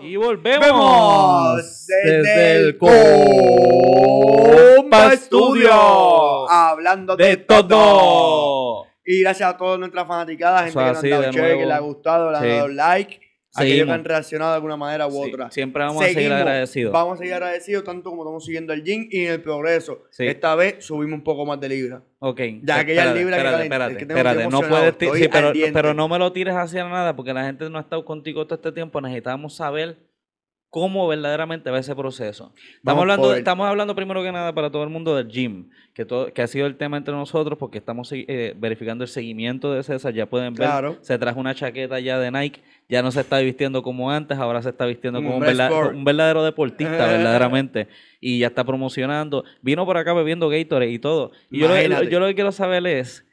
Y volvemos Vemos desde desde el Compa Studio, hablando de, de todo. todo. Y gracias a todas nuestras fanaticadas, gente Eso que nos así, han dado share, que le ha gustado, le han Sí. dado like, aquellos que han reaccionado de alguna manera u Sí, otra. siempre vamos a seguir agradecidos. Vamos a seguir agradecidos tanto como estamos siguiendo el gym y en el progreso. Sí. Esta vez subimos un poco más de libra. Ok. Ya que ya el libra que espérate, calen- espérate, es que espérate. No puedes sí, pero, no me lo tires hacia nada porque la gente no ha estado contigo todo este tiempo. Necesitamos saber cómo verdaderamente va ese proceso. Estamos Vamos hablando, estamos hablando primero que nada para todo el mundo del gym, que, todo, que ha sido el tema entre nosotros porque estamos eh, verificando el seguimiento de César. Ya pueden ver, Claro. se trajo una chaqueta ya de Nike, ya no se está vistiendo como antes, ahora se está vistiendo Como un verdadero deportista, verdaderamente. Y ya está promocionando. Vino por acá bebiendo Gatorade y todo. Y yo lo, Imagínate. yo lo que quiero saber es...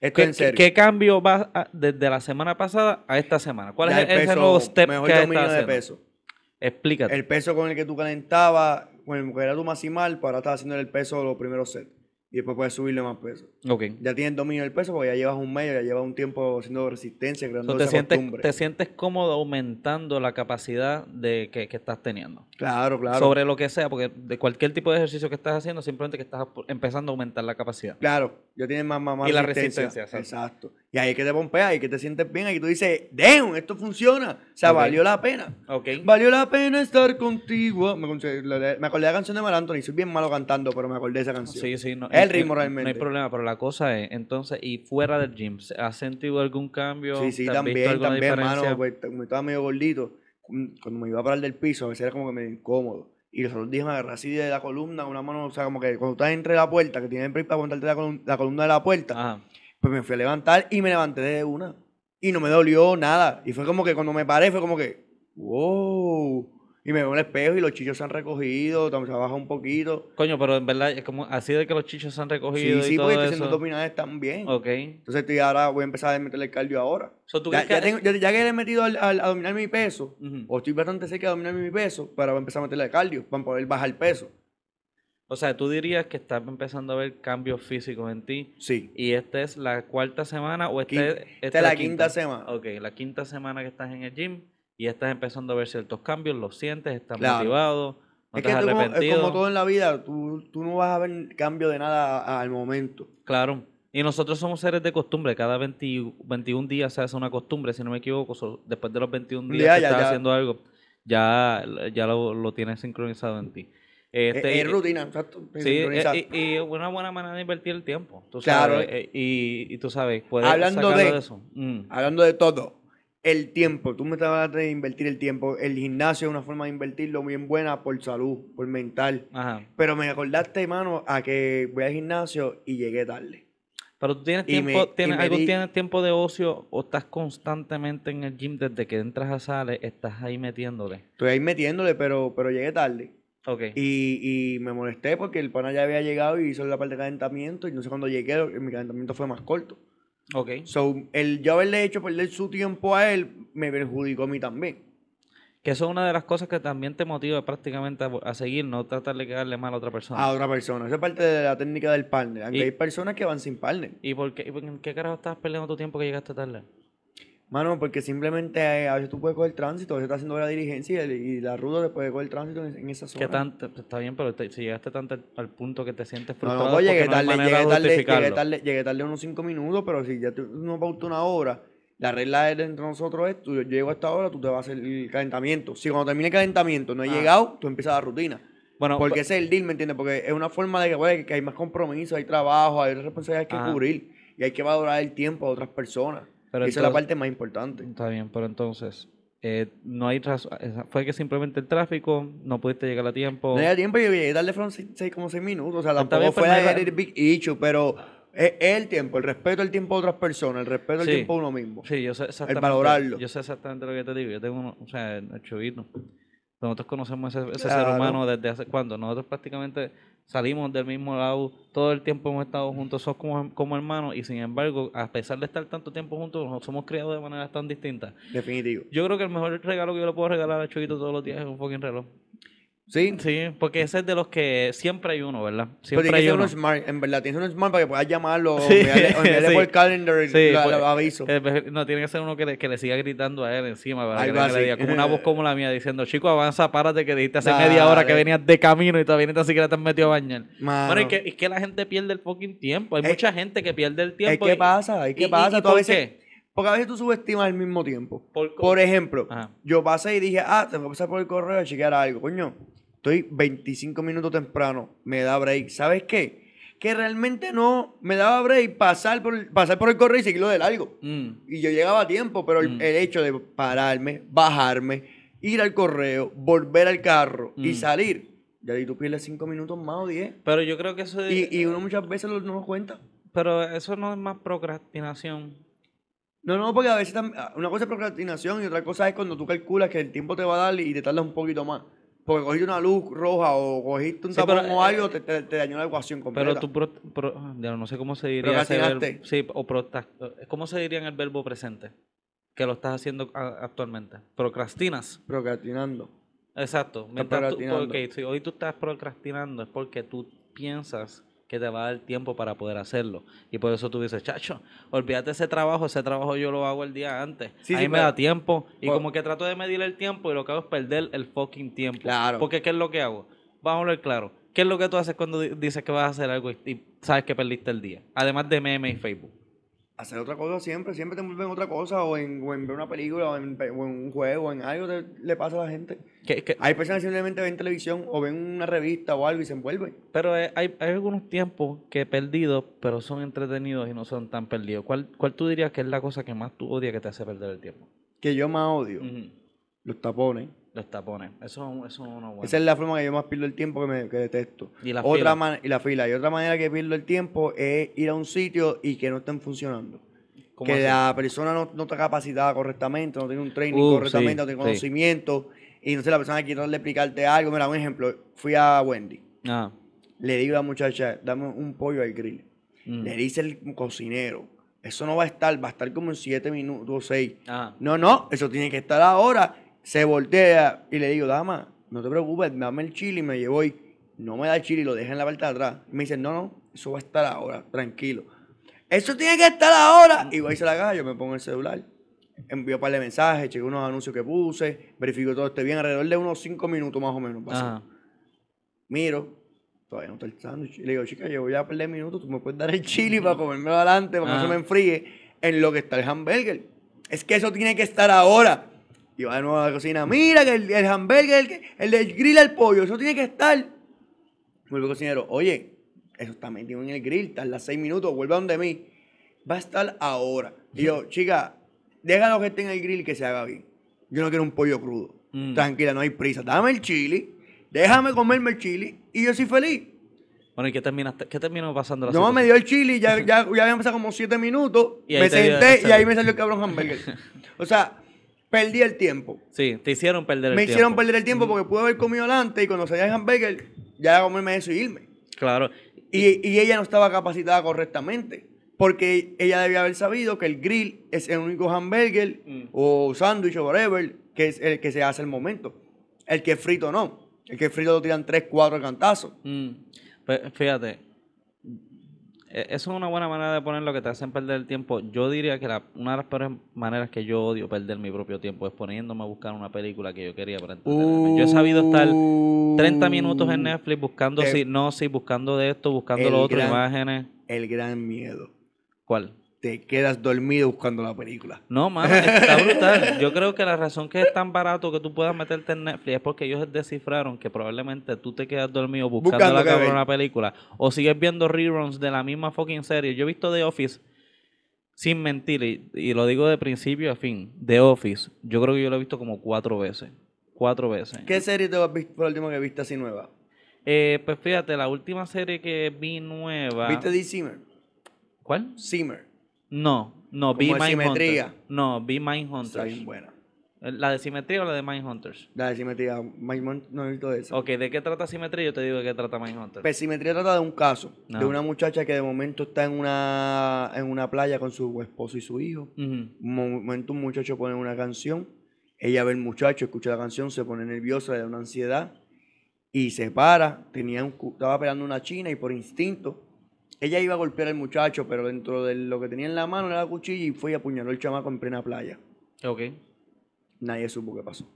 Esto ¿Qué, en serio. qué- qué cambio va a- desde la semana pasada a esta semana? ¿Cuál Ya es el ese peso, nuevo step mejor que dominio de peso. Explícate. El peso con el que tú calentabas, con el que era tu maximal, ahora estás haciendo el peso de los primeros sets. Y después puedes subirle más peso. ok. Ya tienes dominio del peso porque ya llevas un mes, ya llevas un tiempo haciendo resistencia, creando So, te, esa sientes, costumbre. te sientes cómodo aumentando la capacidad de que, que estás teniendo. Claro, claro. Sobre lo que sea, porque de cualquier tipo de ejercicio que estás haciendo, simplemente que estás empezando a aumentar la capacidad. Claro, ya tienes más, más, más Y la resistencia, exacto. Exacto. Y ahí es que te pompeas, ahí es que te sientes bien, ahí que tú dices, damn, esto funciona. O sea, valió la pena. Ok. Valió la pena estar contigo. Me acordé de la canción de Mar Anthony. Soy bien malo cantando, pero me acordé de esa canción. Sí, sí, no, El ritmo en- realmente. No hay problema, pero la cosa es, entonces, y fuera del gym, ¿has sentido algún cambio? Sí, sí, ¿Te has visto también, también, hermano. Pues, como estaba medio gordito, mm, cuando me iba a parar del piso, a veces era como que medio incómodo. Y los otros días me agarré así de la columna, una mano, o sea, como que cuando estás entre la puerta, que tienes para aguantarte la, colum- la columna de la puerta, Ajá. pues me fui a levantar y me levanté de una. Y no me dolió nada. Y fue como que cuando me paré, fue como que, wow. Y me veo en el espejo y los chillos se han recogido, se ha bajado un poquito. Coño, pero en verdad es como así de que los chichos se han recogido Sí, y sí, todo porque estoy haciendo abdominales también. Ok. Entonces estoy ahora, voy a empezar a meterle el cardio ahora. So, ¿tú Ya, ya que- tengo- ya- ya que le he metido al, al- a dominar mi peso, o estoy bastante cerca de dominar mi peso, pero voy a empezar a meterle cardio para poder bajar el peso. O sea, tú dirías que estás empezando a ver cambios físicos en ti. Sí. ¿Y esta es la cuarta semana o esta, Quin- es, esta es la quinta semana. Ok, la quinta semana que estás en el gym y estás empezando a ver ciertos cambios, los sientes, estás Claro. motivado, no es estás que tú como, es arrepentido. como todo en la vida, tú, tú no vas a ver cambio de nada al momento. Claro. Y nosotros somos seres de costumbre. Cada 20 21 días se hace una costumbre, si no me equivoco. so- después de los 21 Un días día que ya- estás ya- haciendo algo, ya, ya lo, lo tienes sincronizado en ti. Es- Este, es, rutina, exacto. Sí, eh, y, y una buena manera de invertir el tiempo. Tú Claro. sabes, eh, y, y tú sabes, puedes Hablando sacarlo de- eso. Mm. Hablando de todo, el tiempo, tú me estabas de invertir el tiempo. El gimnasio es una forma de invertirlo bien buena por salud, por mental. Ajá. Pero me acordaste, hermano, a que voy al gimnasio y llegué tarde. Pero tú tienes me- tiempo, tienes, me algo, di- tienes tiempo de ocio o estás constantemente en el gym desde que entras a sales, estás ahí metiéndole. Estoy ahí metiéndole, pero, pero llegué tarde. Ok. Y, y me molesté porque el pana ya había llegado y hizo la parte de calentamiento. Y no sé cuando llegué, mi calentamiento fue más corto. Ok. So, el yo haberle hecho perder su tiempo a él me perjudicó a mí también. Que eso es una de las cosas que también te motiva prácticamente a, a seguir, no tratar de quedarle mal a otra persona. A otra persona. Esa es parte de la técnica del partner. Aunque Y- hay personas que van sin partner. ¿Y por qué, y por- en qué carajo estabas perdiendo tu tiempo que llegaste tarde? Mano, porque simplemente eh, a veces tú puedes coger tránsito, a veces estás haciendo la diligencia y, y la ruta te puede coger tránsito en, en esa zona. ¿Qué tanto? Está bien, pero te- si llegaste tanto al, al punto que te sientes No, frustrado no, pues llegué no tarde, manera llegué de tarde, llegué tarde, llegué tarde unos cinco minutos, pero si ya tú no pauta una hora, la regla de entre nosotros es, tú, yo llego a esta hora, tú te vas a hacer el calentamiento. Si cuando termine el calentamiento no he Ah. llegado, tú empiezas la rutina. Bueno, Porque pe- ese es el deal, ¿me entiendes? Porque es una forma de que, que hay más compromiso, hay trabajo, hay responsabilidades que Ajá. cubrir y hay que valorar el tiempo de otras personas. Pero y esa es la parte más importante. Está bien, pero entonces, eh, no hay razón. Fue que simplemente el tráfico, no pudiste llegar a tiempo. No había tiempo y llegué tarde fueron seis, seis- como seis minutos. O sea, tampoco bien, fue pues, la hay- el big issue, pero es, es el tiempo, el respeto al tiempo de otras personas, el respeto al Sí. tiempo de uno mismo. Sí, yo sé exactamente. valorarlo. Yo sé exactamente lo que te digo. Yo tengo uno, o sea, el chovito. Nosotros conocemos ese, ese ser humano desde hace cuándo. Nosotros prácticamente salimos del mismo lado, todo el tiempo hemos estado juntos, somos como, como hermanos, y sin embargo, a pesar de estar tanto tiempo juntos, nos somos criados de maneras tan distintas. Definitivo. Yo creo que el mejor regalo que yo le puedo regalar a Chovito todos los días es un fucking reloj. ¿Sí? Sí, porque ese es de los que siempre hay uno, ¿verdad? Pero Siempre tiene hay que ser uno. uno smart, en verdad. Tiene que ser uno smart para que puedas llamarlo Sí, o enviarle sí. por calendar y Sí, la- pues, aviso. Eh, No, tiene que ser uno que le, que le siga gritando a él encima, para que, le- diga como una voz como la mía diciendo, chico, avanza, párate, que dijiste hace Dale. media hora que venías de camino y todavía ni tan siquiera te has metido a bañar. Mano, Bueno, es que, es que la gente pierde el fucking tiempo. Hay Es- mucha gente que pierde el tiempo. que y- pasa, y- que y- pasa. y tú a por veces- qué? Porque a veces tú subestimas al mismo tiempo. Por- Por ejemplo, Ajá. yo pasé y dije, ah, te voy a pasar por el correo a chequear algo. Coño, estoy 25 minutos temprano, me da break. ¿Sabes qué? Que realmente no me daba break pasar por, el- pasar por el correo y seguirlo de largo. Mm. Y yo llegaba a tiempo, pero el, Mm. el hecho de pararme, bajarme, ir al correo, volver al carro y Mm. salir, ya ahí tú pierdes 5 minutos más o 10. Pero yo creo que eso es- Y, y uno muchas veces no lo cuenta. Pero eso no es más procrastinación. No, no, porque a veces tam- una cosa es procrastinación y otra cosa es cuando tú calculas que el tiempo te va a dar y te tardas un poquito más. Porque cogiste una luz roja o cogiste un Sí, pero, o eh, algo, te, te- te dañó la ecuación completa. Pero tú, pro- pro- ya no sé cómo se diría ese Procrastinaste. verbo. Sí, o prota- ¿cómo se diría en el verbo presente? Que lo estás haciendo a- actualmente. Procrastinas. Procrastinando. Exacto. Mientras tú, procrastinando. porque si hoy tú estás procrastinando es porque tú piensas que te va a dar tiempo para poder hacerlo. Y por eso tú dices, chacho, olvídate ese trabajo, ese trabajo yo lo hago el día antes. Sí, a sí, mí me pero- da tiempo. Y Bueno. como que trato de medir el tiempo y lo que hago es perder el fucking tiempo. Claro. Porque ¿qué es lo que hago? Vamos a hablar claro. ¿Qué es lo que tú haces cuando di- dices que vas a hacer algo y, y sabes que perdiste el día? Además de meme y Facebook. Hacer otra cosa siempre, siempre te envuelven en otra cosa o en, o en ver una película o en, pe- o en un juego o en algo le pasa a la gente. Que- que- Hay personas que simplemente ven televisión o ven una revista o algo y se envuelven. pero eh, hay, hay algunos tiempos que he perdido, pero son entretenidos y no son tan perdidos. ¿Cuál, ¿Cuál tú dirías que es la cosa que más tú odias que te hace perder el tiempo? Que yo más odio, los tapones. Los tapones. Eso, eso es uno bueno. Esa es la forma que yo más pierdo el tiempo que, me, que detesto. Y la otra fila. man- y la fila. Y otra manera que pierdo el tiempo es ir a un sitio y que no estén funcionando. ¿Cómo Que así? la persona no, no está capacitada correctamente, no tiene un training Uh, correctamente, sí, no tiene sí. conocimiento. Y no sé, la persona quiere explicarte algo. Mira, un ejemplo. Fui a Wendy. Ah, Le digo a la muchacha, dame un pollo al grill. mm. Le dice el cocinero, eso no va a estar, va a estar como en siete minutos o seis. Ah, No, no, eso tiene que estar ahora. Se voltea y le digo, dama, no te preocupes, dame el chile y me llevo y no me da el chile y lo deja en la parte de atrás. Y me dice, no, no, eso va a estar ahora, tranquilo. Eso tiene que estar ahora. Y voy a a la yo me pongo el celular, envío un par de mensajes, chequeo unos anuncios que puse, verifico todo esté bien, alrededor de unos cinco minutos más o menos. pasó. Miro, todavía no está el sándwich. Le digo, chica, yo voy a perder minutos, tú me puedes dar el chili para comérmelo adelante, para que no se me enfríe, en lo que está el hamburger. Es que eso tiene que estar ahora. Y va de nuevo a la cocina, mira que el, el hamburger, el, que- el del grill al pollo, eso tiene que estar. Vuelve el cocinero, oye, eso está metido en el grill, tarda seis minutos, vuelve a donde mí. Va a estar ahora. Y yo, chica, déjalo que esté en el grill y que se haga bien. Yo no quiero un pollo crudo. Mm. Tranquila, no hay prisa. Dame el chili, déjame comerme el chili y yo soy feliz. Bueno, ¿y qué, terminaste, qué terminó pasando la No, me situación? dio el chili, ya, ya, ya habían pasado como siete minutos, Y me senté y ahí me salió el cabrón hamburger. o sea, perdí el tiempo. Sí, te hicieron perder el me tiempo. hicieron perder el tiempo porque pude haber comido adelante y cuando salía el hamburger, ya comerme eso y irme. Claro. Y, y ella no estaba capacitada correctamente. Porque ella debía haber sabido que el grill es el único hamburger Mm. o sándwich o whatever que es el que se hace al momento. El que es frito no. El que es frito lo tiran tres, cuatro cantazos. Mm, pues, fíjate, eso es una buena manera de poner lo que te hacen perder el tiempo. Yo diría que la- una de las peores maneras que yo odio perder mi propio tiempo es poniéndome a buscar una película que yo quería para entretenerme. Yo he sabido estar 30 minutos en Netflix buscando Uh. Si no, sí, buscando de esto, buscando el lo otro, gran- imágenes. El gran miedo. ¿Cuál? Te quedas dormido buscando la película. No, mano, está brutal. Yo creo que la razón que es tan barato que tú puedas meterte en Netflix es porque ellos descifraron que probablemente tú te quedas dormido buscando, Buscando la cabrona película o sigues viendo reruns de la misma fucking serie. Yo he visto The Office sin mentir y, y lo digo de principio a fin. The Office, yo creo que yo lo he visto como cuatro veces. Cuatro veces. ¿Qué serie te has visto por último que viste así nueva? Eh, pues fíjate, la última serie que vi nueva. ¿Viste The Simmer? ¿Cuál? Simmer. No, no, Como de simetría. Mindhunter. No, vi Está Mindhunter. bien buena. ¿La de simetría o la de Mindhunters? La de simetría. No he visto eso. Ok, ¿de qué trata simetría? Yo te digo de qué trata Mindhunter. Pues simetría trata de un caso. De una muchacha que de momento está en una, en una playa con su esposo y su hijo. Ujú. Un momento un muchacho pone una canción. Ella ve el muchacho, escucha la canción, se pone nerviosa, le da una ansiedad. y se para, tenía un, cu- estaba peleando una china y por instinto, ella iba a golpear al muchacho, pero dentro de lo que tenía en la mano era la cuchilla y fue y apuñaló al chamaco en plena playa. Ok. Nadie supo qué pasó.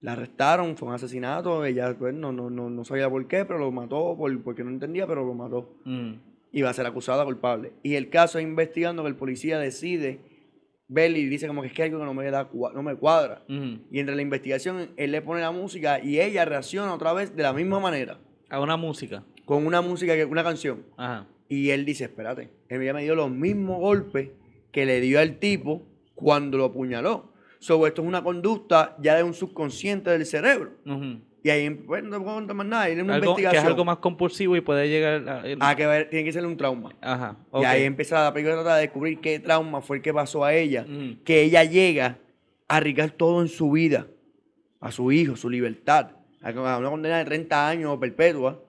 La arrestaron, fue un asesinato, ella pues, no, no, no, no sabía por qué, pero lo mató por- porque no entendía, pero lo mató. Mm. Y va a ser acusada culpable. Y el caso es investigando que el policía decide ver y dice como que es que algo que no me, da, no me cuadra. Ujú. Y entre la investigación, él le pone la música y ella reacciona otra vez de la misma manera, A una música. Con una música, que una canción. Ajá. Y él dice, espérate, ella me dio los mismos golpes que le dio al tipo cuando lo apuñaló. So, esto es una conducta ya de un subconsciente del cerebro. Y ahí, pues, no puedo contar más nada. Y una Algo, que es investigación. algo más compulsivo y puede llegar a... Ah, que ver, tiene que ser un trauma. Ajá. Y ahí empieza la película trata de descubrir qué trauma fue el que pasó a ella. Que ella llega a arriesgar todo en su vida. A su hijo, su libertad. A a una condena de 30 años perpetua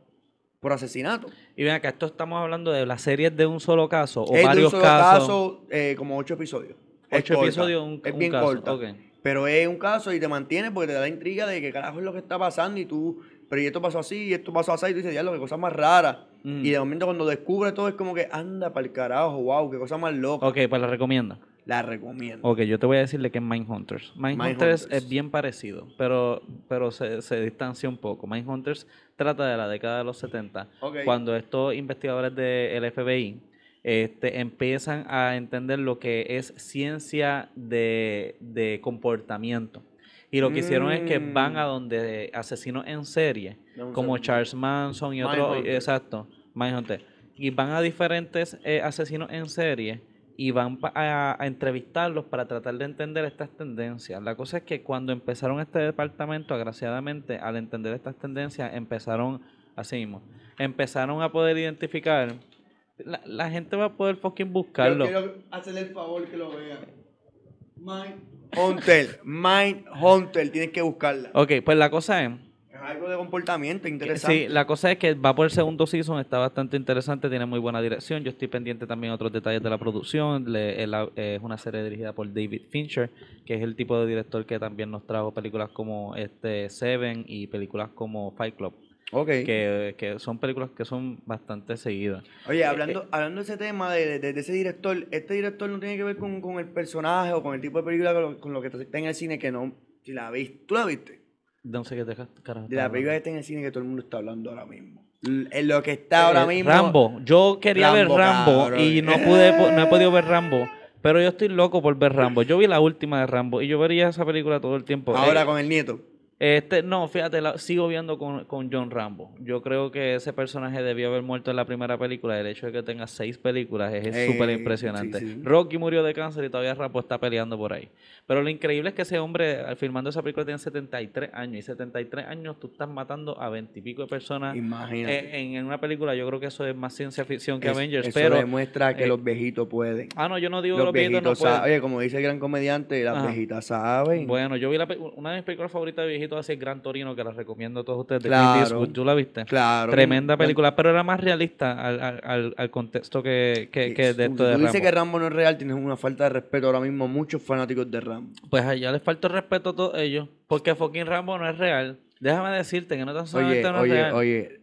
por asesinato. Y ven acá, esto estamos hablando de las series de un solo caso o es de un varios solo casos. caso, eh, como ocho episodios. Es Ocho corta, episodios, un- Es un bien caso, corta. ok. Pero es un caso y te mantiene porque te da la intriga de que carajo es lo que está pasando y tú, pero y esto pasó así, y esto pasó así, y tú dices, ya lo que cosa más rara. Mm. Y de momento cuando descubre todo es como que anda para el carajo, wow, qué cosa más loca. Ok, pues la recomienda. La recomiendo. Ok, yo te voy a decirle que es Mindhunters. Mindhunters Mindhunters. es bien parecido, pero, pero se, se distancia un poco. Mindhunters trata de la década de los 70, Ok. cuando estos investigadores del FBI este, empiezan a entender lo que es ciencia de, de comportamiento. Y lo que hicieron es que van Mm. a donde asesinos en serie, como. Charles Manson y otros, exacto, Mindhunter, y van a diferentes eh, asesinos en serie y van pa- a, a entrevistarlos para tratar de entender estas tendencias. La cosa es que cuando empezaron este departamento, agraciadamente, al entender estas tendencias, empezaron, así mismo, empezaron a poder identificar, la, la gente va a poder fucking buscarlo. Yo quiero hacerle el favor que lo vean. Mind Hunter, Mind Hunter, tienes que buscarla. Ok, pues la cosa es... Es algo de comportamiento interesante. Sí, la cosa es que va por el segundo season, está bastante interesante, tiene muy buena dirección. Yo estoy pendiente también de otros detalles de la producción. le- el- es una serie dirigida por David Fincher, que es el tipo de director que también nos trajo películas como este Seven y películas como Fight Club, Ok. que, que son películas que son bastante seguidas. Oye, Eh, hablando, hablando de ese tema, de, de- de ese director, este director no tiene que ver con, con el personaje o con el tipo de película con lo, con lo que está en el cine que no. Si la viste, ¿tú la viste? No sé qué te carajo. De la película que está en el cine que todo el mundo está hablando ahora mismo. En lo que está ahora Eh, mismo. Rambo. Yo quería Rambo, ver Rambo cabrón. y no pude, no he podido ver Rambo. Pero yo estoy loco por ver Rambo. Yo vi la última de Rambo y yo vería esa película todo el tiempo. Ahora Eh, con el nieto. Este, no, fíjate, la- sigo viendo con, con John Rambo. Yo creo que ese personaje debió haber muerto en la primera película. El hecho de que tenga seis películas es Eh, súper sí, impresionante. sí. Rocky murió de cáncer y todavía Rambo está peleando por ahí. Pero lo increíble es que ese hombre, al filmando esa película, tiene 73 años. Y 73 años tú estás matando a 20 y pico de personas. Imagínate. Eh, en, en una película yo creo que eso es más ciencia ficción que Es- Avengers. eso pero, demuestra que eh, los viejitos pueden. ah, no, yo no digo que los los viejitos no pueden. Oye, como dice el gran comediante, las Ajá. viejitas saben. Bueno, yo vi la, una de mis películas favoritas de viejitos así es Gran Torino, que la recomiendo a todos ustedes. De Claro. Clint Eastwood. ¿Tú la viste? claro. Tremenda película, pero era más realista al, al, al- contexto que, que, que de esto de Rambo. que Rambo no es real, tienes una falta de respeto ahora mismo a muchos fanáticos de Rambo. Pues allá les falta el respeto a todos ellos, porque fucking Rambo no es real. Déjame decirte que no tan Oye, solamente no es oye, real. oye.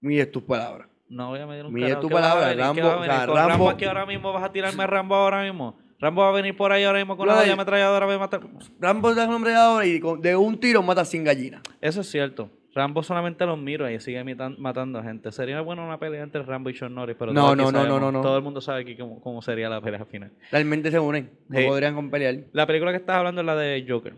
Mide tus palabras. No voy a medir un Mide carajo. tu ¿Qué vas a palabra, venir? ¿Qué Rambo, o sea, ¿Con Rambo Rambo- aquí ahora mismo vas a tirarme a Rambo ahora mismo? Rambo va a venir por ahí ahora mismo con una Brother. ametralladora va a matar. Rambo es un hombre de ahora y de un tiro mata 100 gallinas. Eso es cierto. Rambo solamente los miro y sigue matando gente. Sería buena una pelea entre Rambo y Sean Norris, pero No, no, no, sabemos- no, no, no. todo el mundo sabe aquí cómo, cómo sería la pelea final. Realmente se unen. No Sí. podrían pelear La película que estás hablando es la de Joker.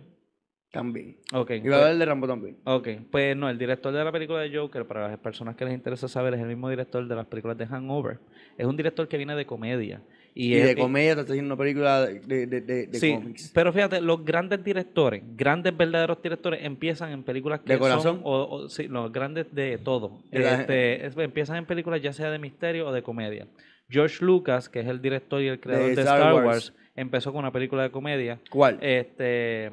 también. Ok. Y va a pues- hablar de Rambo también. Ok, pues no, el director de la película de Joker, para las personas que les interesa saber, es el mismo director de las películas de Hangover. Es un director que viene de comedia. Y, Y, es- de comedia te está haciendo una película de, de, de, sí, cómics. pero fíjate, los grandes directores, grandes verdaderos directores, empiezan en películas que ¿De corazón? son, o, o- sí, los grandes de todo. Este, es- empiezan en películas ya sea de misterio o de comedia. George Lucas, que es el director y el creador de, Star Star, Wars. Wars. empezó con una película de comedia. ¿Cuál? Este,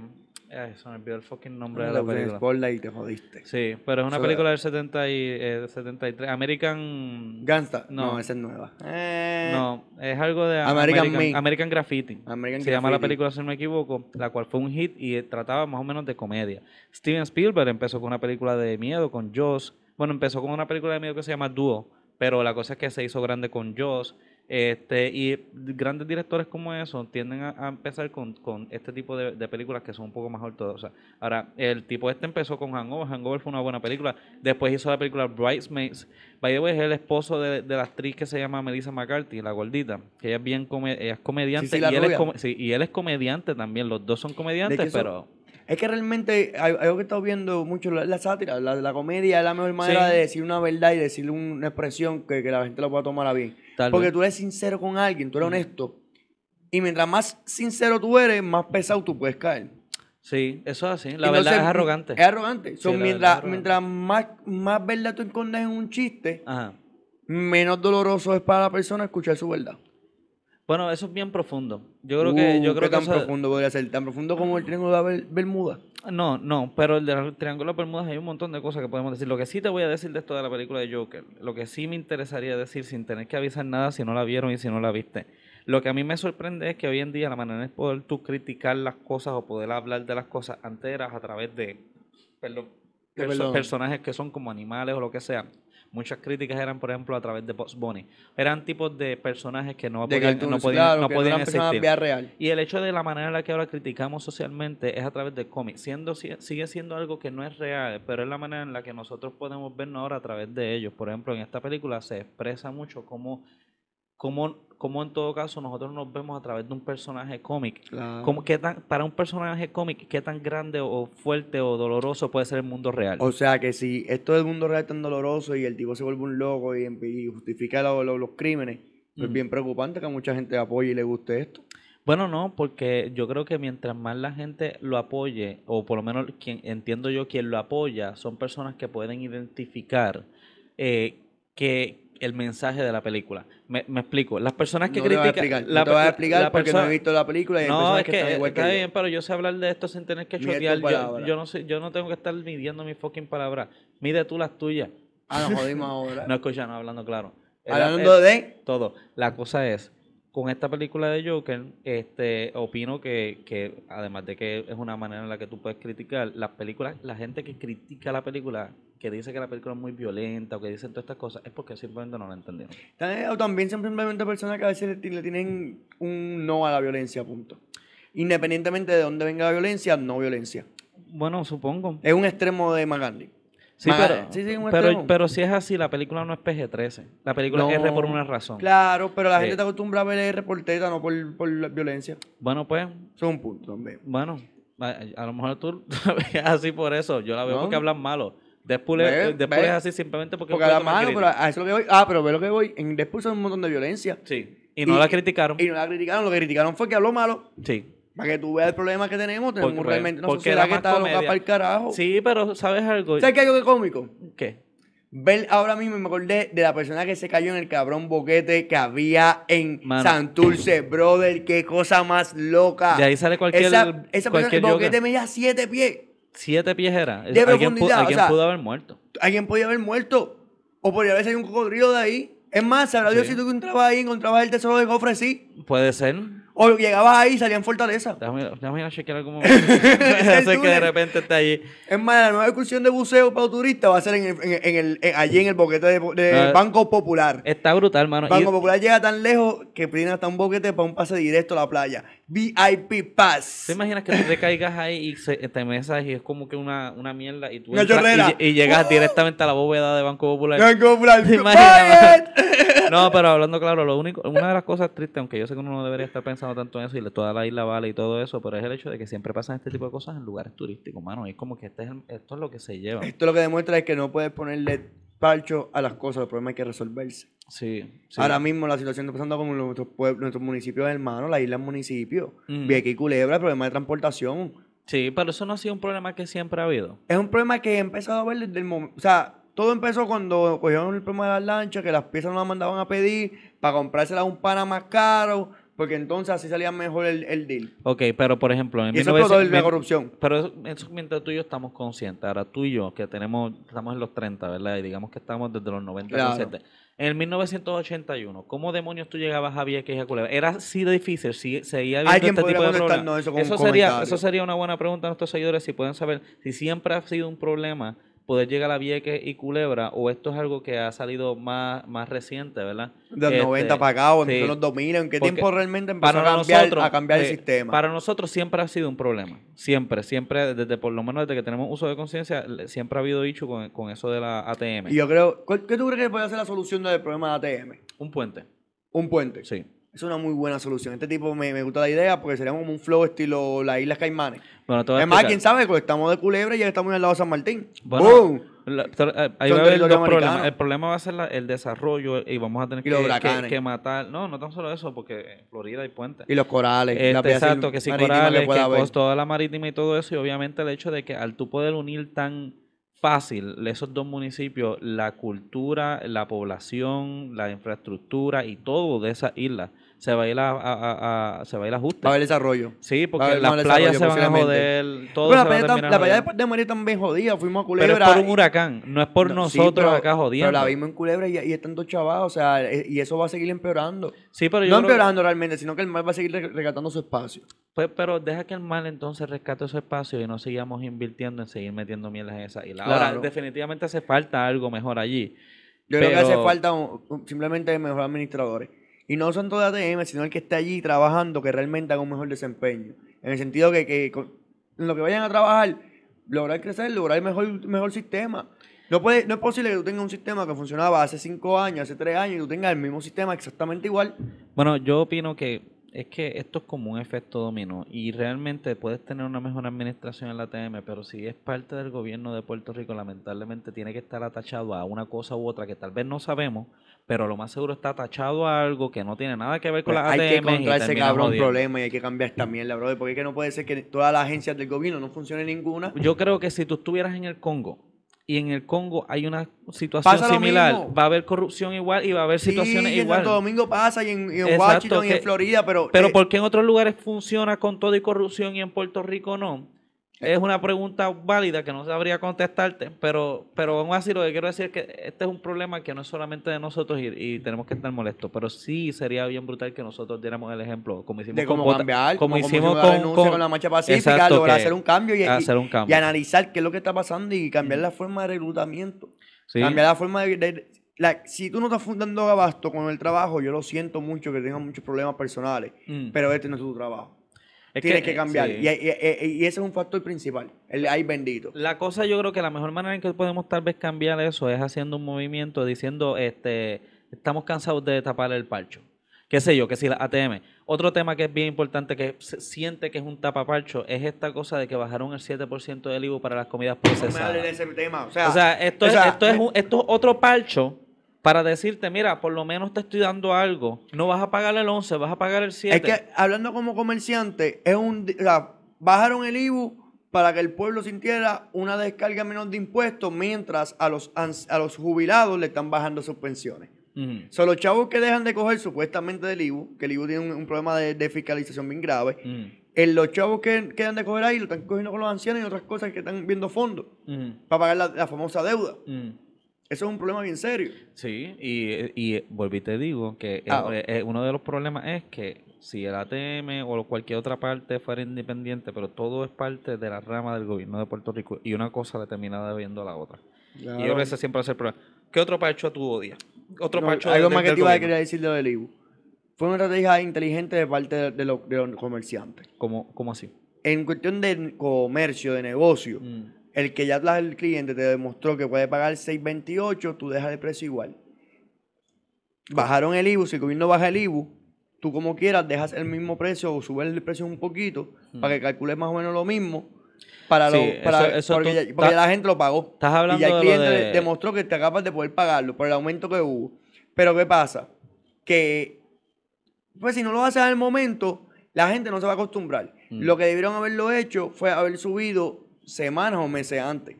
Ay, se me olvidó el fucking nombre de la película. Spotlight y te jodiste. Sí, pero es una Eso- película del 70 y, eh, 73. American... Gangsta. No, No. esa es nueva. Eh, No, es algo de American American, Me. American Graffiti. American Se llama la película, si no me equivoco, la cual fue un hit y trataba más o menos de comedia. Steven Spielberg empezó con una película de miedo con Jaws. Bueno, empezó con una película de miedo que se llama Duo, pero la cosa es que se hizo grande con Jaws. Este, y grandes directores como esos tienden a, a empezar con, con este tipo de, de películas que son un poco más ortodoxas. Ahora, el tipo este empezó con Hangover. Hangover fue una buena película. Después hizo la película Bridesmaids. By the way, es el esposo de, de la actriz que se llama Melissa McCarthy, la gordita. Que ella es bien come- ella es comediante. Sí, sí, y, él es sí, y él es comediante también. Los dos son comediantes, eso- pero... Es que realmente algo que he estado viendo mucho la, la sátira, la, la comedia es la mejor manera Sí. de decir una verdad y decir una expresión que, que la gente la pueda tomar a bien. Tal Porque vez. tú eres sincero con alguien, tú eres honesto. Y mientras más sincero tú eres, más pesado tú puedes caer. Sí, eso es así. La Entonces, verdad es arrogante. Es arrogante. So, Sí, la mientras verdad es arrogante. mientras más, más verdad tú escondes en un chiste, Ajá. menos doloroso es para la persona escuchar su verdad. Bueno, eso es bien profundo. Yo creo que... Uh, Yo creo ¿qué que tan eso- profundo podría ser? Tan profundo como el triángulo de la Bermuda. No, no, pero el de los Triángulos Bermudas hay un montón de cosas que podemos decir. Lo que sí te voy a decir de esto de la película de Joker, lo que sí me interesaría decir sin tener que avisar nada si no la vieron y si no la viste. Lo que a mí me sorprende es que hoy en día la manera de poder tú criticar las cosas o poder hablar de las cosas antes eras a través de, perdón, De perso- perdón. personajes que son como animales o lo que sea. Muchas críticas eran, por ejemplo, a través de Bugs Bunny. Eran tipos de personajes que no De podían, no podían, claro, no que podían existir. real. Y el hecho de la manera en la que ahora criticamos socialmente es a través de cómics, siendo si- sigue siendo algo que no es real, pero es la manera en la que nosotros podemos vernos ahora a través de ellos. Por ejemplo, en esta película se expresa mucho cómo, cómo, cómo en todo caso nosotros nos vemos a través de un personaje cómic. Claro. Cómo- qué tan, para un personaje cómic, qué tan grande o fuerte o doloroso puede ser el mundo real. O sea que si esto del mundo real es tan doloroso y el tipo se vuelve un loco y, y justifica lo- lo- los crímenes, pues es Mm. bien preocupante que mucha gente apoye y le guste esto. Bueno, no, porque yo creo que mientras más la gente lo apoye, o por lo menos quien entiendo yo quien lo apoya, son personas que pueden identificar eh, que el mensaje de la película. Me, me explico. Las personas que no te voy a critican. explicar, la no te voy a explicar la porque no he visto la película y No, es que, que están igual que está yo. bien, pero yo sé hablar de esto sin tener que chotear. Yo, yo no sé, yo no tengo que estar midiendo mis fucking palabras. Mide tú las tuyas. Ah, nos jodimos ahora. No escucha, no hablando claro. Hablando de... todo. La cosa es, con esta película de Joker, este, opino que, que además de que es una manera en la que tú puedes criticar, las películas, la gente que critica la película, que dice que la película es muy violenta o que dicen todas estas cosas, es porque simplemente no la entendieron. También- O también simplemente personas que a veces le tienen un no a la violencia, punto. Independientemente de dónde venga la violencia, no violencia. Bueno, supongo. Es un extremo de Magandhi. Sí, pero, sí, sí, un pero, si es así, la película no es PG-13. La película es R por una razón. Claro, pero la gente está acostumbrada a ver R por teta, no por, por la violencia. Bueno, pues, es un punto también. bueno, a, a lo mejor tú así por eso. Yo la veo No. porque hablan malo. Deadpool, es, Deadpool ve. es así simplemente porque, Porque más mano, pero a eso lo que voy. Ah, pero ve lo que voy. En después son un montón de violencia. Sí. Y no la criticaron. Y no la criticaron. Lo que criticaron fue que habló malo. Sí. Para que tú veas el problema que tenemos. Tenemos Porque- realmente una sociedad que está loca para el carajo. Sí, pero ¿sabes algo? ¿Sabes qué hay algo de cómico? ¿Qué? Ver ahora mismo me acordé de la persona que se cayó en el cabrón boquete que había en Mano. Santurce, brother. Qué cosa más loca. De ahí sale cualquier, esa, esa persona, el cualquier boquete medía siete pies. Siete pies era. De alguien pu- o alguien sea, pudo haber muerto. Alguien podía haber muerto. O podría haber salido un cocodrilo de ahí. Es más, sabrá Dios Sí. si tú entrabas ahí encontrabas el tesoro de cofre, sí. Puede ser. O llegabas ahí y salían en fortaleza. Déjame, déjame ir a chequear algún momento. Que de repente está allí. Es más, la nueva excursión de buceo para turistas va a ser en el, en, en el, en- allí en el boquete de, de Ah, Banco Popular. Está brutal, mano. Banco Y- Popular llega tan lejos que piden hasta un boquete para un pase directo a la playa. VIP Pass. ¿Te imaginas que tú te caigas ahí y se, te mesas y es como que una, una mierda y tú Una entras y, y llegas directamente a la bóveda de Banco Popular? Banco Popular. ¿Te imaginas. No, pero hablando claro, lo único, una de las cosas tristes, aunque yo sé que uno no debería estar pensando tanto en eso y toda la isla vale y todo eso, pero es el hecho de que siempre pasan este tipo de cosas en lugares turísticos, mano. Y es como que este es el- esto es lo que se lleva. Esto lo que demuestra es que no puedes ponerle parcho a las cosas, los problemas hay que resolverse. Sí, sí. Ahora mismo la situación está pasando como nuestros pueblos, nuestros municipios hermanos, la isla es municipio. Mm. Vieques y Culebra, el problema de transportación. Sí, pero eso no ha sido un problema que siempre ha habido. Es un problema que he empezado a ver desde el momento. O sea, todo empezó cuando cogieron el problema de las lanchas, que las piezas no las mandaban a pedir para comprárselas a un pana más caro, porque entonces así salía mejor el, el deal. Ok, pero por ejemplo, en Y eso explotó 1900 la corrupción. Pero eso, eso mientras tú y yo estamos conscientes. Ahora tú y yo, que tenemos, estamos en los 30, ¿verdad? Y digamos que estamos desde los 90 Claro. En el 1981, ¿cómo demonios tú llegabas a Vieques y a Culebra? ¿Era así de difícil? ¿Sí, ¿Seguía habiendo este tipo de problemas? eso con un sería, eso sería una buena pregunta a nuestros seguidores, si pueden saber si siempre ha sido un problema poder llegar a Vieques y Culebra o esto es algo que ha salido más, más reciente, ¿verdad? De los Este, 90 para acá, o sí. en los 2000, ¿en qué tiempo realmente empezó para a cambiar, nosotros, a cambiar el eh, sistema? Para nosotros siempre ha sido un problema. Siempre, siempre, desde por lo menos desde que tenemos uso de conciencia, siempre ha habido dicho con, con eso de la ATM. Y yo creo, ¿cuál- ¿qué tú crees que puede ser la solución del problema de ATM? Un puente. Un puente. Sí. Es una muy buena solución. Este tipo me, me gusta la idea porque sería como un flow estilo las Islas Caimanes. Bueno, te voy a Es más, explicar. quién sabe, porque estamos de Culebra y ya estamos al lado de San Martín. Bueno, ¡Boom! La- pero, eh, ahí Son va a haber dos territorio problemas. americano. El problema va a ser la- el desarrollo y vamos a tener Y que, los que- huracanes. que matar. No, no tan solo eso, porque en Florida hay puentes. Y los corales. la Este, pieza exacto, que si marítima corales, que, pueda haber. cos- toda la marítima y todo eso, y obviamente el hecho de que al tú poder unir tan fácil esos dos municipios, la cultura, la población, la infraestructura y todo de esa isla se va a ir a, a- a- se va a ir ajuste. Va a haber desarrollo. Sí, porque las playas se van a joder, todo se la va a playa, terminar la playa de, de María también jodida. Fuimos a Culebra. Pero es por un huracán, no es por No, sí, nosotros pero- acá jodiendo. Pero la vimos en Culebra y, y están dos chavos, o sea, e- y eso va a seguir empeorando. Sí, pero yo no creo que- empeorando realmente, sino que el mar va a seguir re- rescatando su espacio. Pues, pero deja que el mal entonces rescate su espacio y no sigamos invirtiendo en seguir metiendo mielas en esa isla. Ahora, Claro. definitivamente hace falta algo mejor allí. Yo creo que hace Pero- falta un- simplemente mejores administradores. Y no son todos ATM, sino el que esté allí trabajando que realmente haga un mejor desempeño. En el sentido que, que en lo que vayan a trabajar, lograr crecer, lograr mejor, mejor sistema. No, puede, no es posible que tú tengas un sistema que funcionaba hace cinco años, hace tres años, y tú tengas el mismo sistema exactamente igual. Bueno, yo opino que es que esto es como un efecto dominó y realmente puedes tener una mejor administración en la ATM, pero si es parte del gobierno de Puerto Rico, lamentablemente tiene que estar atachado a una cosa u otra que tal vez no sabemos, pero lo más seguro está atachado a algo que no tiene nada que ver con Pues la hay que ATM. encontrar ese cabrón jodiendo. problema y hay que cambiar esta mierda, brother. Porque es que no puede ser que todas las agencias del gobierno no funcione ninguna. Yo creo que si tú estuvieras en el Congo y en el Congo hay una situación similar, mismo. va a haber corrupción igual y va a haber situaciones sí, y en igual. Santo Domingo pasa y en, y en Exacto, Washington y en Florida, pero... Pero eh, ¿por qué en otros lugares funciona con todo y corrupción y en Puerto Rico no? Es una pregunta válida que no sabría contestarte, pero, pero aún así lo que quiero decir es que este es un problema que no es solamente de nosotros y, y tenemos que estar molestos, pero sí sería bien brutal que nosotros diéramos el ejemplo, como hicimos de con cómo cambiar, como como hicimos la con, con- con la marcha pacífica, Exacto, lograr hacer un cambio y, y- hacer un y cambio. analizar qué es lo que está pasando y cambiar la forma de reclutamiento. Sí. Cambiar la forma de... de- la- si tú no estás dando abasto con el trabajo, yo lo siento mucho que tengas muchos problemas personales, Mm. pero este no es tu trabajo. Es Tienes que, eh, cambiar. sí. Y, y- y- y ese es un factor principal. El ay bendito. La cosa yo creo que la mejor manera en que podemos tal vez cambiar eso es haciendo un movimiento diciendo, este, estamos cansados de tapar el parcho. Qué sé yo, que si la ATM. Otro tema que es bien importante que se siente que es un tapaparcho es esta cosa de que bajaron el 7% del IVU para las comidas No me procesadas. hables de ese tema. O sea, O sea, esto, o es, esto, es me- un- esto es otro parcho para decirte, mira, por lo menos te estoy dando algo. No vas a pagar el 11, vas a pagar el 7. Es que hablando como comerciante, es un, o sea, bajaron el IBU para que el pueblo sintiera una descarga menos de impuestos, mientras a los, a los jubilados le están bajando sus pensiones. Ujú. Son los chavos que dejan de coger supuestamente del IBU, que el IBU tiene un, un problema de, de fiscalización bien grave. En los chavos que quedan de coger ahí lo están cogiendo con los ancianos y otras cosas que están viendo fondos para pagar la, la famosa deuda. Eso es un problema bien serio. Sí, y, y volví y te digo que Ah, eh, uno de los problemas es que si el ATM o cualquier otra parte fuera independiente, pero todo es parte de la rama del gobierno de Puerto Rico y una cosa le termina debiendo a la otra. Y yo creo que ese siempre va a ser el problema. ¿Qué otro parcho tú odias? Otro No, parcho algo más que te iba a querer decir de lo del IBU. Fue una estrategia inteligente de parte de, de los, de los comerciantes. ¿Cómo, cómo así? En cuestión de comercio, de negocio, Mm. El que ya el cliente te demostró que puede pagar 6.28, tú dejas el precio igual. Bajaron el IBU, si el gobierno baja el IBU, tú como quieras dejas el mismo precio o subes el precio un poquito para que calcules más o menos lo mismo. Para. Sí, lo, para, eso- eso porque, tú- ya, porque ta- la gente lo pagó. Estás hablando y ya el cliente de- demostró que te acabas de poder pagarlo por el aumento que hubo. Pero ¿qué pasa? Que, pues si no lo haces al momento, la gente no se va a acostumbrar. Mm. Lo que debieron haberlo hecho fue haber subido semanas o meses antes.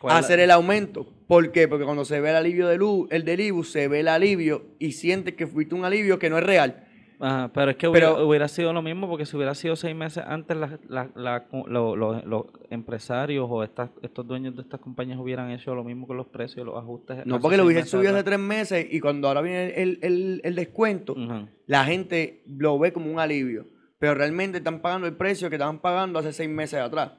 ¿Cuál es la- Hacer el aumento. ¿Por qué? Porque cuando se ve el alivio del, U- el del IBU, se ve el alivio y sientes que fuiste un alivio que no es real. Ajá, pero es que Pero- hubiera, sido lo mismo porque si hubiera sido seis meses antes, la- la- la- lo- lo- los empresarios o estas, estos dueños de estas compañías hubieran hecho lo mismo con los precios, los ajustes. No, porque lo seis hubiese meses subido hace tres meses y cuando ahora viene el, el- el descuento, la gente lo ve como un alivio. Pero realmente están pagando el precio que estaban pagando hace seis meses atrás.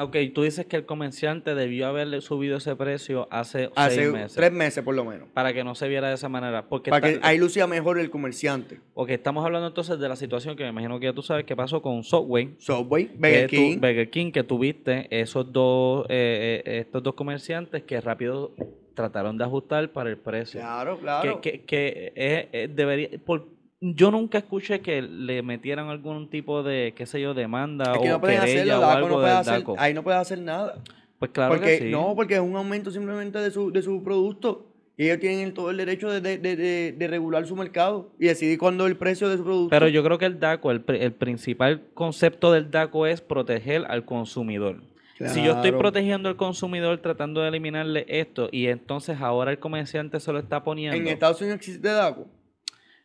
Ok, tú dices que el comerciante debió haberle subido ese precio hace, Hace seis meses. tres meses por lo menos. Para que no se viera de esa manera. Porque Para que ahí lucía mejor el comerciante. ok, estamos hablando entonces de la situación que me imagino que ya tú sabes que pasó con Subway. Subway, Burger King. Burger King, que tuviste esos dos, eh, eh, estos dos comerciantes que rápido trataron de ajustar para el precio. Claro, claro. Que, que, que es- es- debería, por, yo nunca escuché que le metieran algún tipo de, qué sé yo, demanda es que o no querella hacerlo, o algo no puede del hacer, DACO. ahí no puedes hacer nada. Pues claro porque, que sí. No, porque es un aumento simplemente de su, de su producto. Y ellos tienen el- todo el derecho de, de- de- de- regular su mercado y decidir cuándo el precio de su producto. Pero yo creo que el DACO, el, el principal concepto del DACO es proteger al consumidor. Si yo estoy protegiendo al consumidor tratando de eliminarle esto y entonces ahora el comerciante se lo está poniendo, En Estados Unidos existe DACO.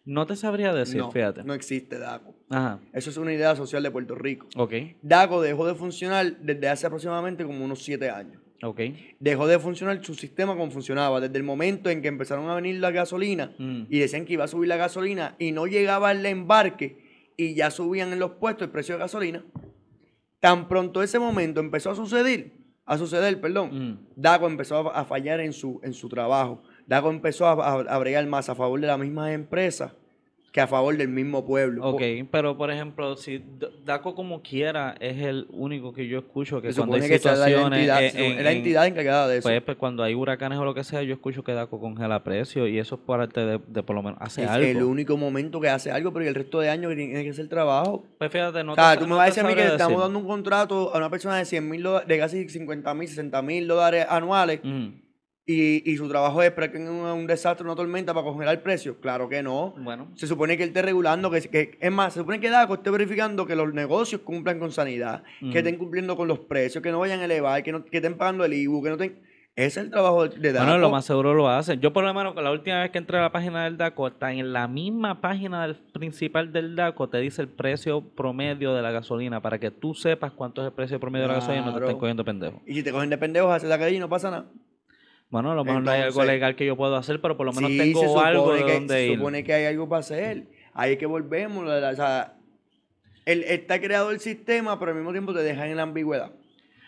No te sabría decir, no, fíjate. no existe DACO. Ajá, Eso es una idea social de Puerto Rico. ok, DACO dejó de funcionar desde hace aproximadamente como unos siete años. ok. Dejó de funcionar su sistema como funcionaba. Desde el momento en que empezaron a venir la gasolina Mm. y decían que iba a subir la gasolina y no llegaba el embarque y ya subían en los puestos el precio de gasolina. Tan pronto ese momento empezó a suceder, a suceder, perdón, Mm. Daco empezó a, a fallar en su, en su trabajo. Daco empezó a, a, a bregar más a favor de la misma empresa que a favor del mismo pueblo. Ok, pero por ejemplo, si DACO como quiera es el único que yo escucho que Se cuando hay supone que la situaciones, entidad, en- se supone- en- es la en- entidad encargada de eso. pues, pues, cuando hay huracanes o lo que sea, yo escucho que DACO congela precios y eso es parte de, de por lo menos hace es algo. el único momento que hace algo, pero el resto de años tiene que hacer trabajo. Pues fíjate, no o sea, te- tú me vas a te decir a mí que le estamos dando un contrato a una persona de 100 mil de casi 50 mil, 60 mil dólares anuales Mm, y, y su trabajo es para que en un, un desastre, una tormenta para congelar el precio. Claro que no. Bueno, Se supone que él esté regulando, que, que es más, se supone que DACO esté verificando que los negocios cumplan con sanidad, que estén cumpliendo con los precios, que no vayan a elevar, que, no, que estén pagando el IBU, que no estén... Ese es el trabajo de DACO. bueno, lo más seguro lo hacen. Yo por lo menos la última vez que entré a la página del DACO, está en la misma página del principal del DACO, te dice el precio promedio de la gasolina para que tú sepas cuánto es el precio promedio de la gasolina y no te estén cogiendo pendejo. Y si te cogen de pendejos, haces la calle y no pasa nada. Bueno, a lo mejor no hay algo legal que yo puedo hacer, pero por lo menos Sí, tengo algo de que, donde se ir. supone que hay algo para hacer. Ahí es que volvemos. o sea, el, está creado el sistema, pero al mismo tiempo te dejan en la ambigüedad.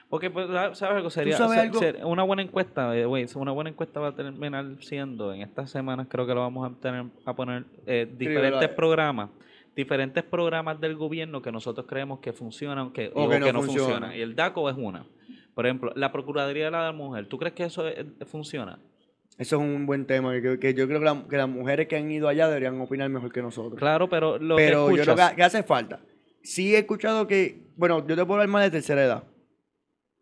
Porque, pues, ¿sabes algo? Sería, sabes algo? ser- una buena encuesta, eh, güey, una buena encuesta va a terminar siendo, en estas semanas creo que lo vamos a tener a poner eh, diferentes programas, diferentes programas del gobierno que nosotros creemos que funcionan que, O o que que, no funcionan. Y el DACO es una. Por ejemplo, la Procuraduría de la Mujer, ¿tú crees que eso eh, funciona? Eso es un buen tema. Que, que yo creo que, la- que las mujeres que han ido allá deberían opinar mejor que nosotros. Claro, pero lo pero que yo creo escuchas... que, que hace falta. Sí he escuchado que, bueno, yo te puedo hablar más de tercera edad.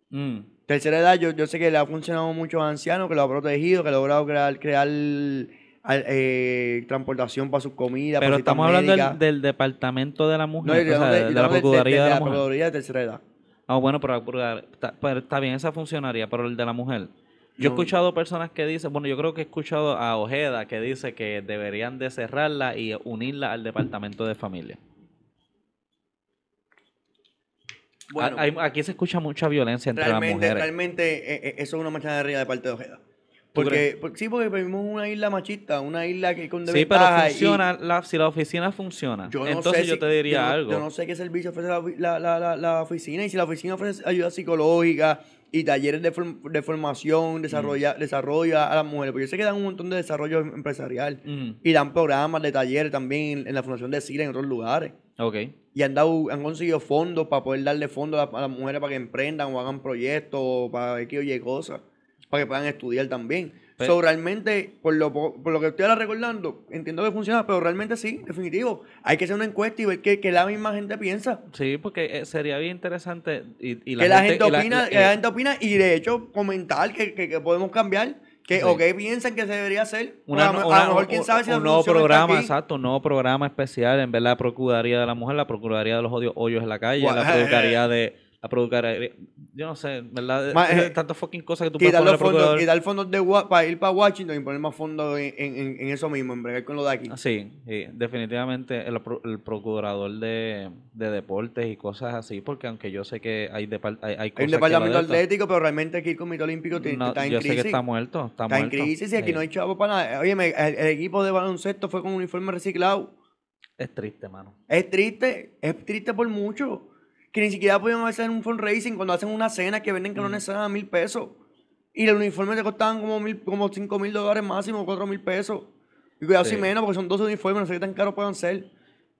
Mm, Tercera edad, yo, yo sé que le ha funcionado a muchos ancianos, que lo ha protegido, que ha logrado crear, crear al- eh, transportación para sus comidas, pero para estamos hablando del, Departamento de la Mujer, No, o sea, de, de la Procuraduría de la la. Procuraduría de tercera edad. Ah, bueno, pero, pero está bien, esa funcionaría, pero el de la mujer. Yo he escuchado personas que dicen, bueno, yo creo que he escuchado a Ojeda que dice que deberían de cerrarla y unirla al departamento de familia. Bueno, A- hay- aquí se escucha mucha violencia entre las mujeres. realmente eh, eh, eso es una machanería de parte de Ojeda. Porque, porque- sí, porque vivimos una isla machista, una isla que con Sí, pero y- funciona, la, si la oficina funciona, Yo no entonces sé yo si- te diría yo algo. Yo no sé qué servicio ofrece la, la- la- oficina y si la oficina ofrece ayuda psicológica y talleres de, form- de formación, desarrolla, desarrollo a las mujeres. Porque yo sé que dan un montón de desarrollo em- empresarial Mm, y dan programas de talleres también en, en la Fundación de Sila en otros lugares. ok. Y han, dado, han conseguido fondos para poder darle fondos a, a las mujeres para que emprendan o hagan proyectos o para X o Y cosas, para que puedan estudiar también. Pe- so, realmente, por lo, po- por lo que estoy ahora recordando, entiendo que funciona, pero realmente sí, definitivo. Hay que hacer una encuesta y ver qué, qué la misma gente piensa. Sí, porque eh, sería bien interesante y, y que la gente la- opina, la- que la eh, gente opina y de hecho comentar que, que- que podemos cambiar, que, Sí. o qué piensan que se debería hacer. Una, a, lo- a una- lo mejor quién sabe si la un nuevo programa, exacto, un nuevo programa especial en ver la Procuraduría de la Mujer, la Procuraduría de los odios, hoyos en la calle, la Procuraduría de la Procuraduría Yo no sé, ¿verdad? Ma- Eh, eh, Tantas fucking cosas que tú puedes poner los fondos, quitar fondos de para ir para Washington y poner más fondos en, en- en eso mismo, en bregar con lo de aquí. Ah, Sí, sí, definitivamente el, pro- el procurador de, de deportes y cosas así, porque aunque yo sé que hay, depar- hay, hay Hay cosas un que departamento de atlético, pero realmente aquí el Comité Olímpico no, está en yo crisis. sé que está muerto, está, Está en crisis y aquí Sí. no hay chavo para nada. Oye, el equipo de baloncesto fue con un uniforme reciclado. Es triste, mano. Es triste, es triste por mucho. Que ni siquiera podían hacer un fundraising cuando hacen una cena que venden calones a mil pesos. Y los uniformes te costaban como, mil, como cinco mil dólares máximo, cuatro mil pesos. Y cuidado Sí. si menos, porque son 12 uniformes, no sé qué tan caros puedan ser.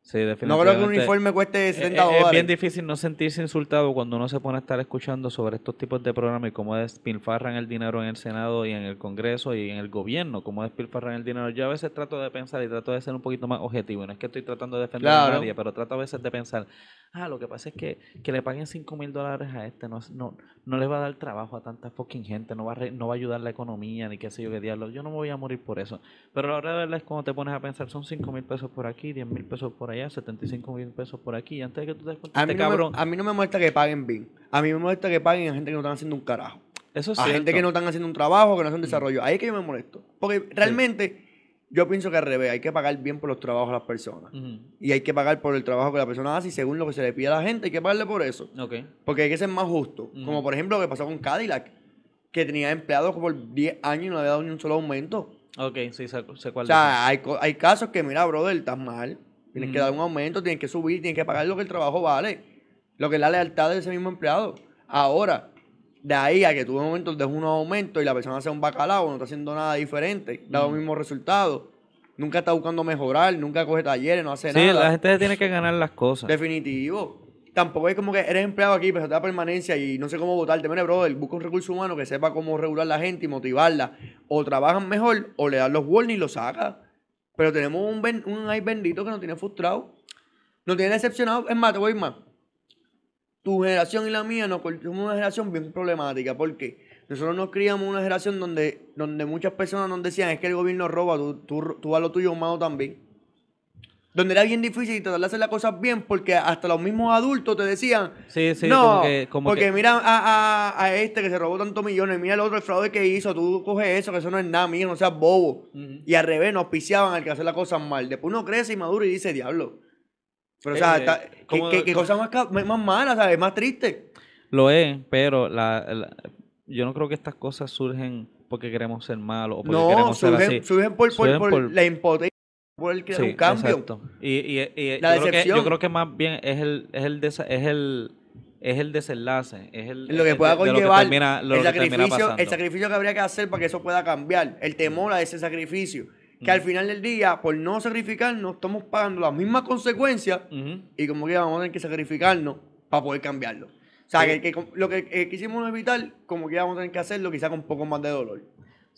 Sí, No creo que un uniforme cueste Es- 70 es, es dólares. bien difícil no sentirse insultado cuando uno se pone a estar escuchando sobre estos tipos de programas y cómo despilfarran el dinero en el Senado y en el Congreso y en el gobierno, cómo despilfarran el dinero. Yo a veces trato de pensar y trato de ser un poquito más objetivo. y No es que estoy tratando de defender a Claro. nadie, pero trato a veces de pensar, ah, lo que pasa es que, que le paguen 5 mil dólares a este no, no, no le va a dar trabajo a tanta fucking gente, no va, a re- no va a ayudar la economía, ni qué sé yo qué diablo. Yo no me voy a morir por eso. Pero la verdad es cuando te pones a pensar, son 5 mil pesos por aquí, 10 mil pesos por allá, 75 mil pesos por aquí. Y antes de que tú te des cuenta, A mí, este no cabrón. me, a mí no me molesta que paguen bien. A mí me molesta que paguen a gente que no están haciendo un carajo. Eso es a gente que no están haciendo un trabajo, que no hacen desarrollo. Ahí es que yo me molesto. Porque realmente yo pienso que al revés, hay que pagar bien por los trabajos de las personas. Y hay que pagar por el trabajo que la persona hace y según lo que se le pide a la gente, hay que pagarle por eso. Ok. Porque hay que ser más justo. Como por ejemplo lo que pasó con Cadillac, que tenía empleados por 10 años y no le había dado ni un solo aumento. Ok, sí, sé, sé cuál O sea, hay, hay casos que, mira, brother, estás mal. Tienes que dar un aumento, tienes que subir, tienes que pagar lo que el trabajo vale. Lo que es la lealtad de ese mismo empleado. Ahora, de ahí a que tú de momento des unos aumentos y la persona sea un bacalao, no está haciendo nada diferente, da los mismos resultados. Nunca está buscando mejorar, nunca coge talleres, no hace Sí, nada. la gente tiene que ganar las cosas. Definitivo. Tampoco es como que eres empleado aquí, pero te da permanencia y no sé cómo votarte. Mire, brother, busca un recurso humano que sepa cómo regular la gente y motivarla. O trabajan mejor, o le dan los warnings y lo saca. Pero tenemos un, un ay bendito que nos tiene frustrado. Nos tiene decepcionado. Es más, te voy a ir más. Tu generación y la mía nos somos una generación bien problemática. porque Nosotros nos criamos una generación donde, donde muchas personas nos decían es que el gobierno roba, tú, tú, tú a lo tuyo humano también. Donde era bien difícil tratar de hacer las cosas bien porque hasta los mismos adultos te decían, Sí, sí, no, como que. Como porque que- mira a, a- a este que se robó tantos millones, mira el otro el fraude que hizo, tú coges eso, que eso no es nada, mío, no seas bobo. Y al revés, nos auspiciaban al que hace las cosas mal. Después uno crece y madura y dice, diablo. Pero, o sea, Eh, está- ¿qué, como- qué- qué cosa más, más mala, ¿sabes? Más triste. Lo es, pero la, la- yo no creo que estas cosas surgen porque queremos ser malos o porque No, queremos ser surgen, así. surgen por, por- Surgen por por- la impotencia, por el crear Sí, un cambio. exacto. Y, y, y La yo, creo que, decepción. yo creo que más bien es el, es el, desa- es el, es el desenlace, es el, Lo que pueda lo que conllevar termina- lo el, que sacrificio, el pasando. sacrificio que habría que hacer para que eso pueda cambiar. El temor a ese sacrificio. Que al final del día, por no sacrificarnos, estamos pagando las mismas consecuencias y como que vamos a tener que sacrificarnos para poder cambiarlo. O sea, Sí. que, que lo que eh, quisimos evitar, como que vamos a tener que hacerlo quizá con un poco más de dolor.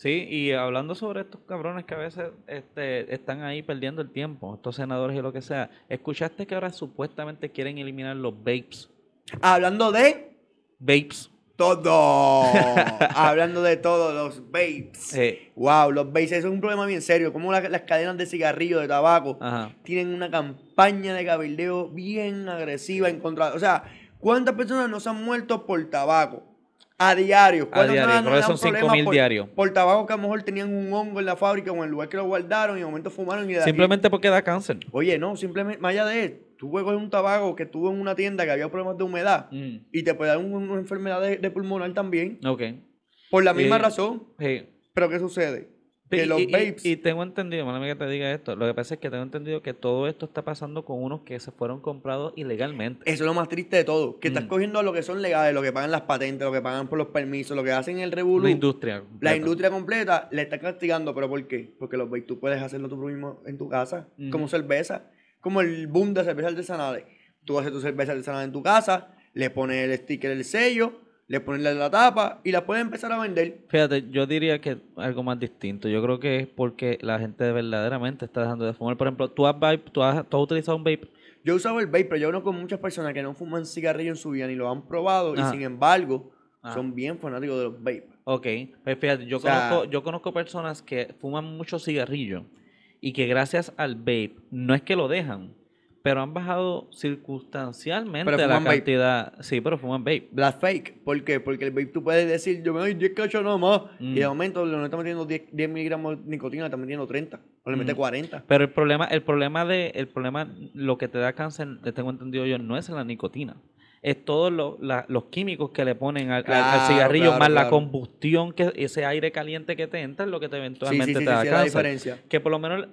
Sí, y hablando sobre estos cabrones que a veces este, están ahí perdiendo el tiempo, estos senadores y lo que sea, ¿escuchaste que ahora supuestamente quieren eliminar los vapes? Hablando de Vapes. todo. Hablando de todo, los vapes. Eh, Wow, los vapes, eso es un problema bien serio. Como la- las cadenas de cigarrillo, de tabaco, ajá. tienen una campaña de cabildeo bien agresiva en contra. O sea, ¿cuántas personas no se han muerto por tabaco? A diario. A ¿Cuántas diario, creo no que son dan problemas 5.000 por- diarios. Por tabaco que a lo mejor tenían un hongo en la fábrica o en el lugar que lo guardaron y de momento fumaron y de aquí- Simplemente porque da cáncer. Oye, no, simplemente, más allá de eso, tú puedes coger un tabaco que tuvo en una tienda que había problemas de humedad Mm, y te puede dar un- una enfermedad de, de pulmonar también. Ok. Por la misma Eh, razón. Sí. Pero ¿qué sucede? Que Y- los y, y- vapes... y tengo entendido, mala mía que te diga esto, lo que pasa es que tengo entendido que todo esto está pasando con unos que se fueron comprados ilegalmente. Eso es lo más triste de todo. Que estás Mm. cogiendo lo que son legales, lo que pagan las patentes, lo que pagan por los permisos, lo que hacen el revolú. La industria. La completa. industria completa le está castigando, pero ¿por qué? Porque los vapes tú puedes hacerlo tú mismo en tu casa, Ujú. como cerveza, como el boom de cerveza artesanales. Tú haces tu cerveza artesanal en tu casa, le pones el sticker, el sello, le pones la, tapa y la puedes empezar a vender. Fíjate, yo diría que algo más distinto. Yo creo que es porque la gente verdaderamente está dejando de fumar. Por ejemplo, tú has, vape- tú has, tú has utilizado un vape. Yo he usado el vape, pero yo conozco muchas personas que no fuman cigarrillo en su vida ni lo han probado Ajá. y sin embargo Ajá. son bien fanáticos de los vape. Ok, pues fíjate, yo, O sea- conozco, yo conozco personas que fuman mucho cigarrillo y que gracias al vape, no es que lo dejan, pero han bajado circunstancialmente la vape. cantidad. Sí, pero fuman vape. Black fake. ¿Por qué? Porque el vape tú puedes decir, yo me doy 10 cachos nomás. Mm. Y de momento le está metiendo 10, 10 miligramos de nicotina, le está metiendo 30. O le mete Mm. 40. Pero el problema, el problema de, el problema, lo que te da cáncer, te tengo entendido yo, no es la nicotina. Es todos lo- los químicos que le ponen al, cigarrillo, claro, más la combustión, que ese aire caliente que te entra es lo que te Sí, sí, eventualmente sí, sí, te da es la cáncer. diferencia. Que por lo menos,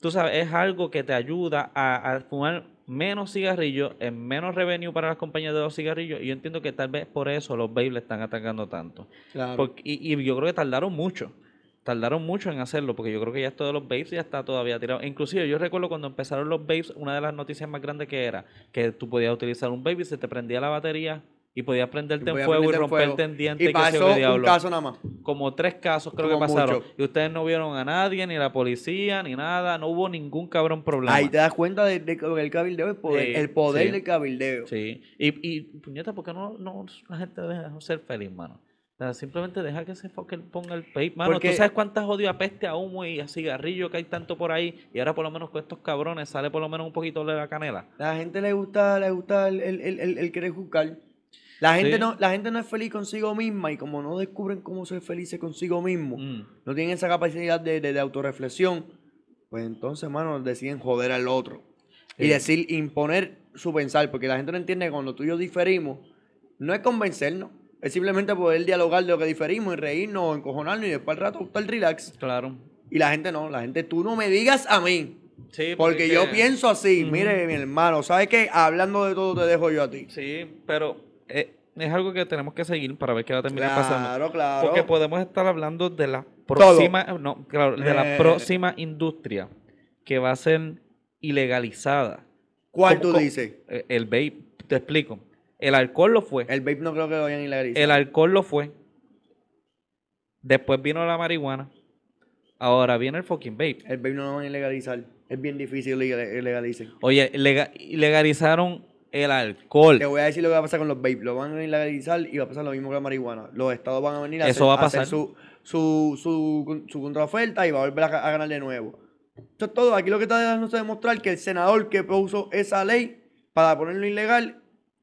tú sabes, es algo que te ayuda a, a fumar menos cigarrillos, en menos revenue para las compañías de los cigarrillos. Y yo entiendo que tal vez por eso los babes le están atacando tanto. Claro. Porque- y, y yo creo que tardaron mucho. Tardaron mucho en hacerlo, porque yo creo que ya esto de los babes ya está todavía tirado. Inclusive yo recuerdo cuando empezaron los babes, una de las noticias más grandes que era que tú podías utilizar un baby, se te prendía la batería y podías prenderte Y en fuego y en fuego. romperte en dientes. Y pasó qué un caso nada más. Como tres casos creo que pasaron. mucho. Y ustedes no vieron a nadie, ni la policía, ni nada. No hubo ningún cabrón problema. Ahí te das cuenta de, de que el cabildeo, el poder, Sí, el poder sí. del cabildeo. Sí. Y, y puñeta, ¿por qué no, no la gente deja ser feliz, mano? O sea, simplemente deja que se ponga el vape. Mano, Porque- ¿tú sabes cuántas odio a peste, a humo y a cigarrillo que hay tanto por ahí? Y ahora por lo menos con estos cabrones sale por lo menos un poquito de la canela. La gente le gusta, le gusta el, el, el- el querer juzgar. La gente, Sí. no, la gente no es feliz consigo misma y como no descubren cómo ser felices consigo mismo, Mm. no tienen esa capacidad de, de, de autorreflexión, pues entonces, hermano, deciden joder al otro. Y decir, imponer su pensar, porque la gente no entiende que cuando tú y yo diferimos, no es convencernos, es simplemente poder dialogar de lo que diferimos y reírnos o encojonarnos y después al rato estar relax. Claro. Y la gente no, la gente, tú no me digas a mí, Sí, porque es yo pienso así, mire mi hermano, ¿sabes qué? Hablando de todo te dejo yo a ti. Sí, pero eh, es algo que tenemos que seguir para ver qué va a terminar pasando. Claro, claro. Porque podemos estar hablando de la próxima, no, claro, de la Eh. próxima industria que va a ser ilegalizada. ¿Cuál ¿Cómo- tú dices? Eh, El vape, te explico. El alcohol lo fue. El vape no creo que lo vayan a ilegalizar. El alcohol lo fue. Después vino la marihuana. Ahora viene el fucking vape. El vape no lo van a ilegalizar. Es bien difícil que. Oye, lega- legalizaron el alcohol. Te voy a decir lo que va a pasar con los vape. Lo van a ilegalizar y va a pasar lo mismo que la marihuana. Los estados van a venir a Eso hacer, va a hacer pasar. su, su, su, su contraoferta y va a volver a, a ganar de nuevo. Esto es todo. Aquí lo que está es demostrar que el senador que puso esa ley para ponerlo ilegal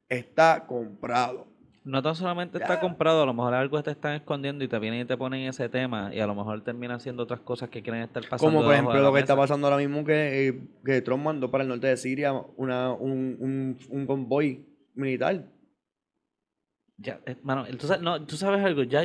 está comprado. No tan solamente está comprado, a lo mejor algo te están escondiendo y te vienen y te ponen ese tema y a lo mejor terminan haciendo otras cosas que quieren estar pasando. Como por ejemplo lo que está pasando ahora mismo que, eh, que Trump mandó para el norte de Siria una, un, un, un convoy militar. Ya, eh, mano, tú no, tú sabes algo, ya,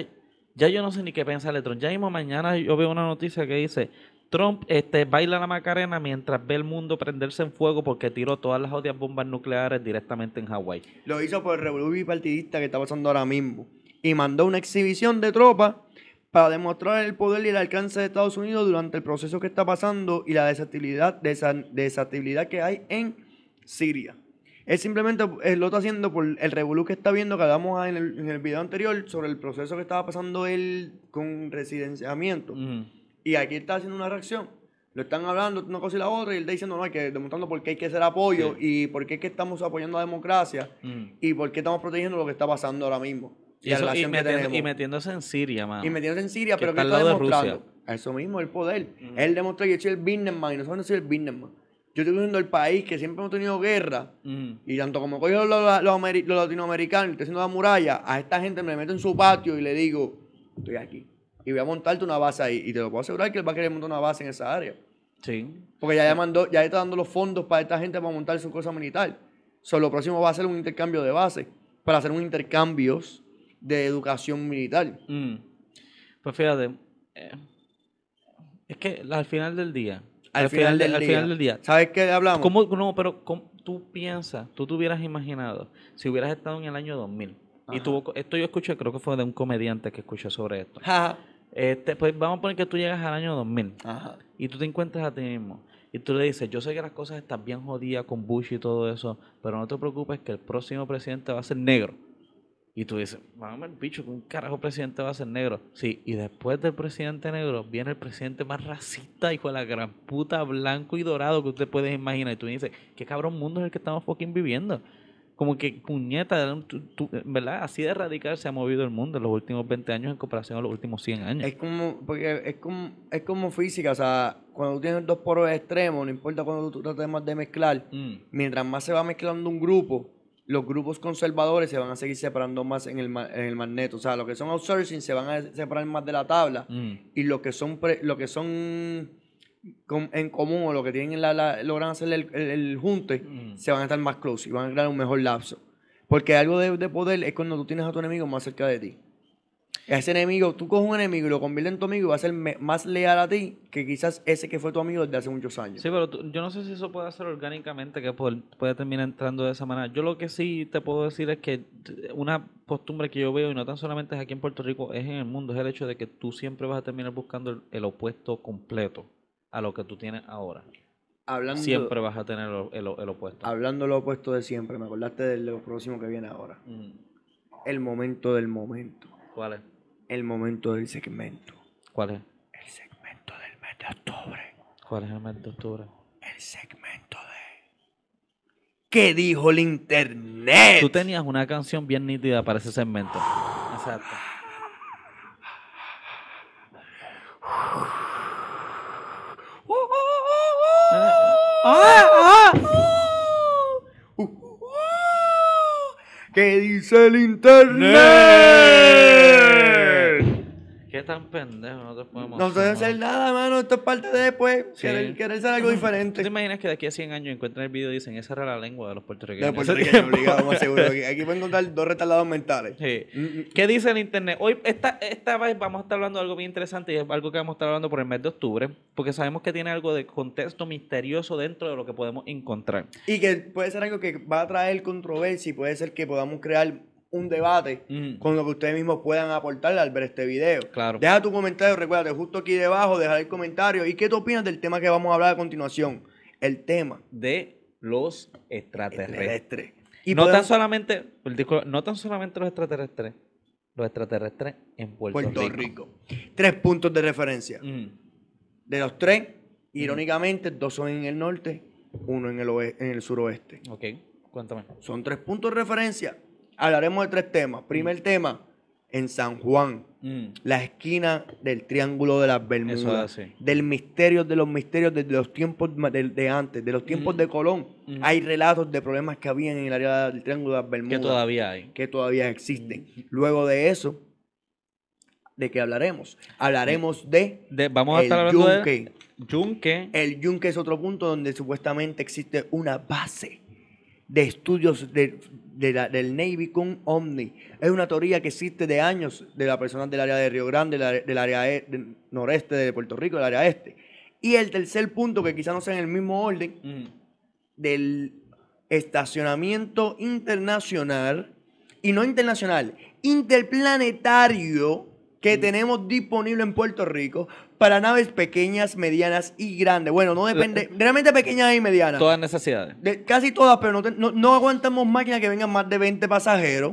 ya yo no sé ni qué pensar de Trump. Ya mismo mañana yo veo una noticia que dice, Trump este, baila la Macarena mientras ve el mundo prenderse en fuego porque tiró todas las odias bombas nucleares directamente en Hawái. Lo hizo por el revolú bipartidista que está pasando ahora mismo. Y mandó una exhibición de tropas para demostrar el poder y el alcance de Estados Unidos durante el proceso que está pasando y la desestabilidad, desa- desestabilidad que hay en Siria. Él simplemente lo está haciendo por el revolú que está viendo que hablamos en el, en el video anterior sobre el proceso que estaba pasando él con residenciamiento. Y aquí está haciendo una reacción. Lo están hablando una cosa y la otra y él está diciendo, no, hay que demostrando por qué hay que hacer apoyo y por qué es que estamos apoyando la democracia Ujú. y por qué estamos protegiendo lo que está pasando ahora mismo. Y, la eso- y que metiendo- y metiéndose en Siria, mano. Y metiéndose en Siria, que pero está ¿qué al está de demostrando? Rusia. Eso mismo, el poder. Ujú. Él demostró que yo soy el businessman y nosotros no soy el businessman. Yo estoy viendo el país que siempre hemos tenido guerra Ujú. y tanto como cojo los, los, los los latinoamericanos y estoy haciendo la muralla, a esta gente me meto en su patio y le digo, estoy aquí. Y voy a montarte una base ahí. Y te lo puedo asegurar que él va a querer montar una base en esa área. Sí. Porque ya, ya mandó, ya está dando los fondos para esta gente para montar su cosa militar. Solo lo próximo va a ser un intercambio de base. Para hacer un intercambio de educación militar. Mm. Pues fíjate, eh, es que al final del día, Al, final, del al día. final del día, ¿Sabes qué hablamos? ¿cómo, no, pero cómo tú piensas, tú te hubieras imaginado si hubieras estado en el año 2000 y tuvo, esto yo escuché, creo que fue de un comediante que escuché sobre esto. Ajá. Este, pues vamos a poner que tú llegas al año 2000 Ajá. y tú te encuentras a ti mismo y tú le dices, yo sé que las cosas están bien jodidas con Bush y todo eso, pero no te preocupes que el próximo presidente va a ser negro. Y tú dices, vamos el bicho, que un carajo presidente va a ser negro. Sí, y después del presidente negro viene el presidente más racista, hijo de la gran puta, blanco y dorado que usted puede imaginar. Y tú dices, ¿qué cabrón mundo es el que estamos fucking viviendo? Como que puñeta, tú- tú- ¿verdad? Así de radical se ha movido el mundo en los últimos 20 años en comparación a los últimos 100 años. Es como, porque es como, es como física, o sea, cuando tú tienes dos poros extremos, no importa cuando tú trates más de mezclar, Mm, mientras más se va mezclando un grupo, los grupos conservadores se van a seguir separando más en el, en el magneto. O sea, los que son outsourcing se van a separar más de la tabla mm. y los que son pre- lo que son en común o lo que tienen la, la- logran hacer el, el- el junte, Mm. se van a estar más close y van a crear un mejor lapso. Porque algo de, de poder es cuando tú tienes a tu enemigo más cerca de ti. Ese enemigo, tú coges un enemigo y lo conviertes en tu amigo y va a ser me- más leal a ti que quizás ese que fue tu amigo desde hace muchos años. Sí, pero tú- yo no sé si eso puede hacer orgánicamente, que puede, puede terminar entrando de esa manera. Yo lo que sí te puedo decir es que una costumbre que yo veo, y no tan solamente es aquí en Puerto Rico, es en el mundo, es el hecho de que tú siempre vas a terminar buscando el, el opuesto completo a lo que tú tienes ahora. Hablando, Siempre vas a tener el, el- el opuesto. hablando lo opuesto de siempre, me acordaste de lo próximo que viene ahora. Mm. El momento del momento. ¿Cuál es? El momento del segmento. ¿Cuál es? El segmento del mes de octubre. ¿Cuál es el mes de octubre? El segmento de... ¿Qué dijo el internet? Tú tenías una canción bien nítida para ese segmento. Exacto. ¿Qué dice el internet? ¿Qué tan pendejo? No te podemos No debe hacer nada, mano. Esto es parte de después. Sí. Querer, querer ser algo ¿Tú diferente. te imaginas que de aquí a 100 años encuentran el video y dicen esa era la lengua de los De puertorriqueños? puertorriqueño obligado, más seguro. Aquí, aquí pueden encontrar dos retardados mentales. Sí. Mm, ¿Qué dice el internet? Hoy, esta, esta vez vamos a estar hablando de algo bien interesante y es algo que vamos a estar hablando por el mes de octubre, porque sabemos que tiene algo de contexto misterioso dentro de lo que podemos encontrar. Y que puede ser algo que va a traer controversia y puede ser que podamos crear un debate Mm. con lo que ustedes mismos puedan aportar al ver este video. Claro. Deja tu comentario, recuérdate, justo aquí debajo, dejar el comentario. ¿Y qué tú opinas del tema que vamos a hablar a continuación? El tema De los extraterrestres. terrestre. Y no tan solamente, disculpa, no tan solamente los extraterrestres, los extraterrestres en Puerto, Puerto Rico. Rico. Tres puntos de referencia. Mm. De los tres, irónicamente, dos son en el norte, uno en el, en el suroeste. Ok, cuéntame. Son tres puntos de referencia. Hablaremos de tres temas. Primer tema, en San Juan, Mm. la esquina del Triángulo de las Bermudas. Es. Del misterio de los misterios desde los tiempos de, de antes, de los tiempos Ujú. de Colón. Hay relatos de problemas que habían en el área del Triángulo de las Bermudas Que todavía hay. que todavía existen. Luego de eso, ¿de qué hablaremos? Hablaremos de De- vamos a el estar hablando de yunque. Yunque. El yunque es otro punto donde supuestamente existe una base de estudios de- de la- del Navy con Omni. Es una teoría que existe de años de las personas del área de Río Grande, del área- del área e- del noreste de Puerto Rico, del área este. Y el tercer punto, que quizá no sea en el mismo orden, Mm. del estacionamiento internacional, y no internacional, interplanetario que tenemos disponible en Puerto Rico para naves pequeñas, medianas y grandes. Bueno, no depende, realmente pequeñas y medianas. Todas necesidades. De- casi todas, pero no, te- no, no aguantamos máquinas que vengan más de 20 pasajeros.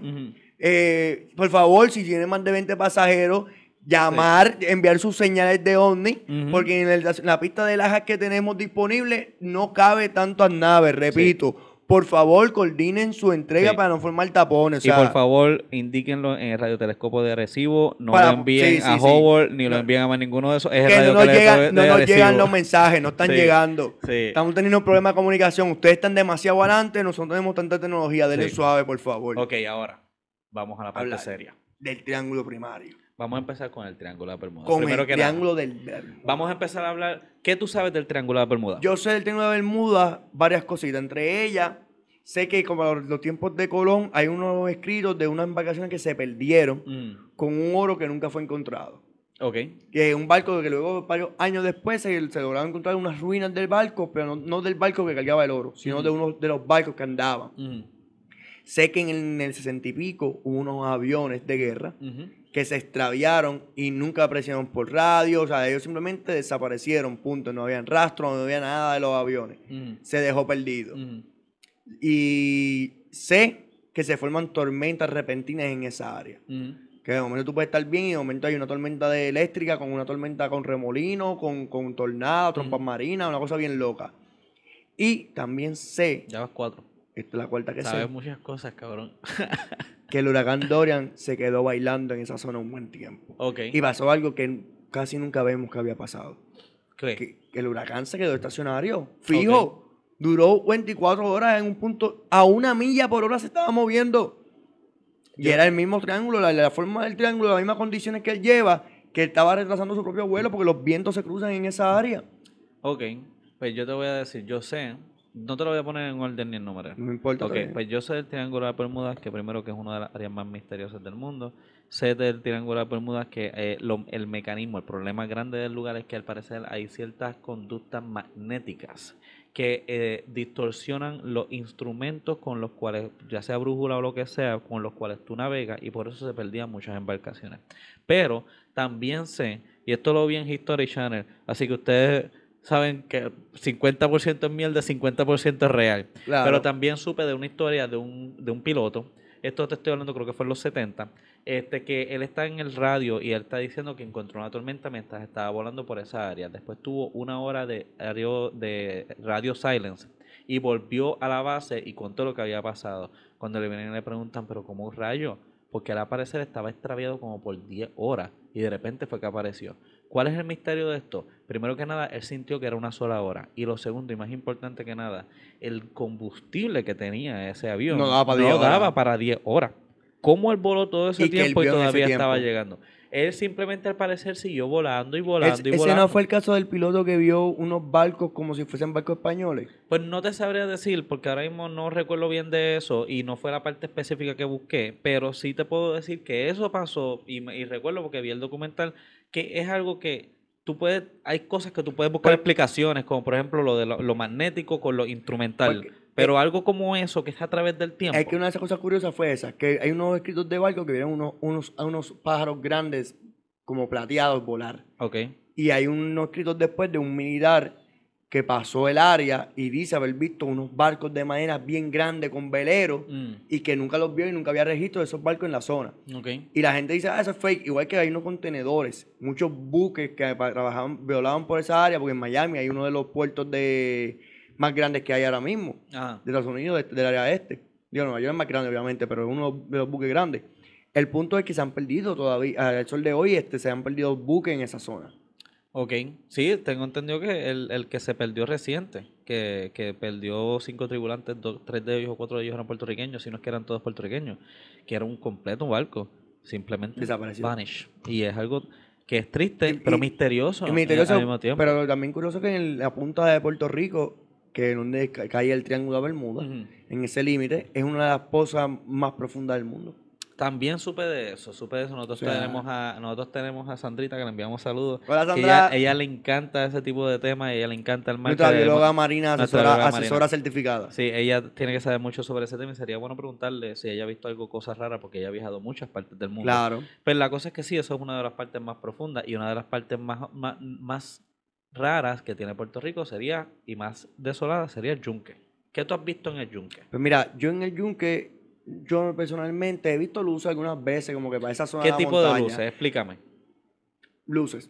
Eh, por favor, si tienen más de 20 pasajeros, llamar, enviar sus señales de ovni, porque en, el- en la pista de lajas que tenemos disponible no cabe tantas naves, repito. Por favor, coordinen su entrega Sí. para no formar tapones. o y por favor, indíquenlo en el radiotelescopo de Arecibo. No Para- lo envíen sí, sí, a sí. Hobart ni lo envíen a más ninguno de esos. Es el no nos, radiotelescopo llegan, de, no nos llegan los mensajes, no están llegando. Estamos teniendo problemas de comunicación. Ustedes están demasiado adelante, nosotros tenemos tanta tecnología. Denle suave, por favor. Ok, ahora vamos a la parte Hablar. seria. Del triángulo primario. Vamos a empezar con el Triángulo de las Bermudas. Con Primero el que nada, triángulo del Bermuda. vamos a empezar a hablar. ¿Qué tú sabes del Triángulo de las Bermudas? Yo sé del Triángulo de Bermuda varias cositas. Entre ellas, sé que como los, los tiempos de Colón hay unos escritos de unas embarcaciones que se perdieron Mm, con un oro que nunca fue encontrado. ok. Que un barco que luego, varios años después, se, se lograron encontrar unas ruinas del barco, pero no, no del barco que cargaba el oro, sino Mm. de uno de los barcos que andaban. Mm, Sé que en el, en el 60 y pico hubo unos aviones de guerra ujú. Que se extraviaron y nunca aparecieron por radio, o sea, ellos simplemente desaparecieron, punto. No habían rastro, no había nada de los aviones. Mm, Se dejó perdido. mm, Y sé que se forman tormentas repentinas en esa área. mm. Que de momento tú puedes estar bien y de momento hay una tormenta de eléctrica con una tormenta con remolino, con, con tornado, trompas marinas, una cosa bien loca. Y también sé, Ya vas cuatro. esta es la cuarta que Sabes sé, muchas cosas, cabrón. que el huracán Dorian se quedó bailando en esa zona un buen tiempo. Ok. Y pasó algo que casi nunca vemos que había pasado. ¿Qué? Que, que el huracán se quedó estacionario, fijo. Duró 24 horas en un punto, a una milla por hora se estaba moviendo. Y Yo- era el mismo triángulo, la, la forma del triángulo, las mismas condiciones que él lleva, que él estaba retrasando su propio vuelo porque los vientos se cruzan en esa área. Ok. Pues yo te voy a decir, yo sé, no te lo voy a poner en orden ni en número. No importa. Ok, también. pues yo sé del Triángulo de las Bermudas, que primero que es una de las áreas más misteriosas del mundo. Sé del Triángulo de las Bermudas que eh, lo- el mecanismo, el problema grande del lugar es que al parecer hay ciertas conductas magnéticas que eh, distorsionan los instrumentos con los cuales, ya sea brújula o lo que sea, con los cuales tú navegas y por eso se perdían muchas embarcaciones. Pero también sé, y esto lo vi en History Channel, así que ustedes saben que 50% es mierda, 50% es real. Claro. Pero también supe de una historia de un, de un piloto, esto te estoy hablando creo que fue en los 70, este, que él está en el radio y él está diciendo que encontró una tormenta mientras estaba volando por esa área. Después tuvo una hora de radio, de radio silence y volvió a la base y contó lo que había pasado. Cuando le vienen y le preguntan, pero ¿cómo rayo? Porque al aparecer estaba extraviado como por 10 horas y de repente fue que apareció. ¿Cuál es el misterio de esto? Primero que nada, él sintió que era una sola hora. Y lo segundo, y más importante que nada, el combustible que tenía ese avión No daba para 10 horas. daba para 10 horas. ¿Cómo él voló todo ese Y tiempo y ese todavía estaba llegando? Él simplemente al parecer siguió volando y volando Es- y ese volando. no fue el caso del piloto que vio unos barcos como si fuesen barcos españoles. Pues no te sabría decir, porque ahora mismo no recuerdo bien de eso y no fue la parte específica que busqué, pero sí te puedo decir que eso pasó y, y recuerdo porque vi el documental que es algo que tú puedes, hay cosas que tú puedes buscar Pues- explicaciones, como por ejemplo lo de lo, lo magnético con lo instrumental, Porque- pero algo como eso que es a través del tiempo. Es que una de esas cosas curiosas fue esa, que hay unos escritos de barco que vieron unos, unos, a unos pájaros grandes como plateados volar. Ok, Y hay unos escritos después de un militar que pasó el área y dice haber visto unos barcos de madera bien grandes con veleros Mm, y que nunca los vio y nunca había registro de esos barcos en la zona. Y la gente dice, ah, eso es fake. Igual que hay unos contenedores, muchos buques que trabajaban, violaban por esa área, porque en Miami hay uno de los puertos de más grandes que hay ahora mismo, ajá, de Estados Unidos, de- del área este. Digo, Nueva York es más grande, obviamente, pero es uno de los buques grandes. El punto es que se han perdido todavía, al sol de hoy, este, se han perdido buques en esa zona. Ok. Sí, tengo entendido que el, el que se perdió reciente, que, que perdió cinco tripulantes, dos- tres de ellos o cuatro de ellos eran puertorriqueños, si no es que eran todos puertorriqueños, que era un completo barco, simplemente Desapareció. vanish. Y es algo que es triste, Y- pero y- misterioso, misterioso, al mismo tiempo. pero también curioso que en la punta de Puerto Rico, que es donde ca- cae el Triángulo de Bermuda, en ese límite, es una de las pozas más profundas del mundo. También supe de eso, supe de eso. Nosotros tenemos a nosotros tenemos a Sandrita que le enviamos saludos. Hola, que Sandra. ella, ella le encanta ese tipo de temas, ella le encanta el mar. Nuestra bióloga marina, asesora, bióloga marina. asesora certificada. Sí, ella tiene que saber mucho sobre ese tema y sería bueno preguntarle si ella ha visto algo, cosas raras, porque ella ha viajado a muchas partes del mundo. Claro. Pero la cosa es que sí, eso es una de las partes más profundas y una de las partes más, más, más raras que tiene Puerto Rico sería, y más desolada, sería el yunque. ¿Qué tú has visto en el yunque? Pues mira, yo en el yunque, yo personalmente he visto luces algunas veces, como que para esa zona ¿Qué de la tipo de luces? Explícame. Luces.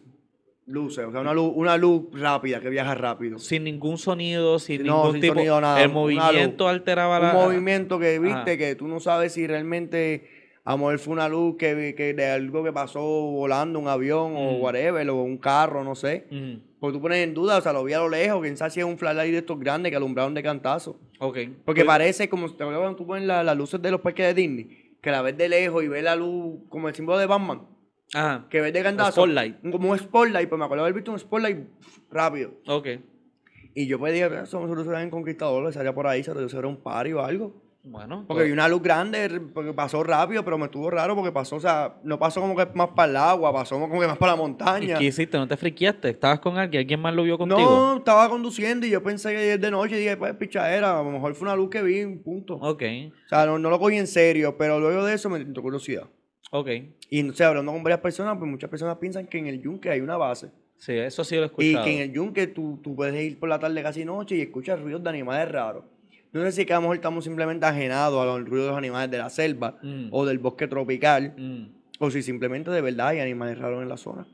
Luces, o sea, una luz, una luz rápida, que viaja rápido. Sin ningún sonido, sin No, ningún sin tipo. sonido, nada, El movimiento luz. alteraba Un la. movimiento que viste Ajá. que tú no sabes si realmente a lo mejor fue una luz que, que de algo que pasó volando, un avión o Mm. whatever, o un carro, no sé. Ujú. Porque tú pones en duda, o sea, lo vi a lo lejos, quién sabe si es un flashlight de estos grandes que alumbraron de cantazo. Ok. Porque Pues- parece como, ¿te acuerdas cuando tú pones la- las luces de los parques de Disney? Que la ves de lejos y ves la luz como el símbolo de Batman. Ajá. Que ves de cantazo. Spotlight. Como un spotlight, pues me acuerdo haber visto un spotlight rápido. Ok. Y yo pues dije, nosotros se en Conquistador, salía por ahí, se era un party o algo. Bueno. Porque vi pues- una luz grande, porque pasó rápido, pero me estuvo raro porque pasó, o sea, no pasó como que más para el agua, pasó como que más para la ¿Y montaña. qué hiciste? ¿No te friqueaste? ¿Estabas con alguien? ¿Alguien más lo vio contigo? No, estaba conduciendo y yo pensé que es de noche y dije, pues pichadera, a lo mejor fue una luz que vi, punto. Ok. O sea, no, no lo cogí en serio, pero luego de eso me entró curiosidad. Ok. Y sé, hablando con varias personas, pues muchas personas piensan que en el yunque hay una base. Sí, eso sí lo he Y que en el yunque tú, tú puedes ir por la tarde casi noche y escuchas ruidos de animales raros. No sé si que a lo mejor estamos simplemente ajenados a los ruidos de los animales de la selva Mm. o del bosque tropical, Mm. o si simplemente de verdad hay animales raros en la zona.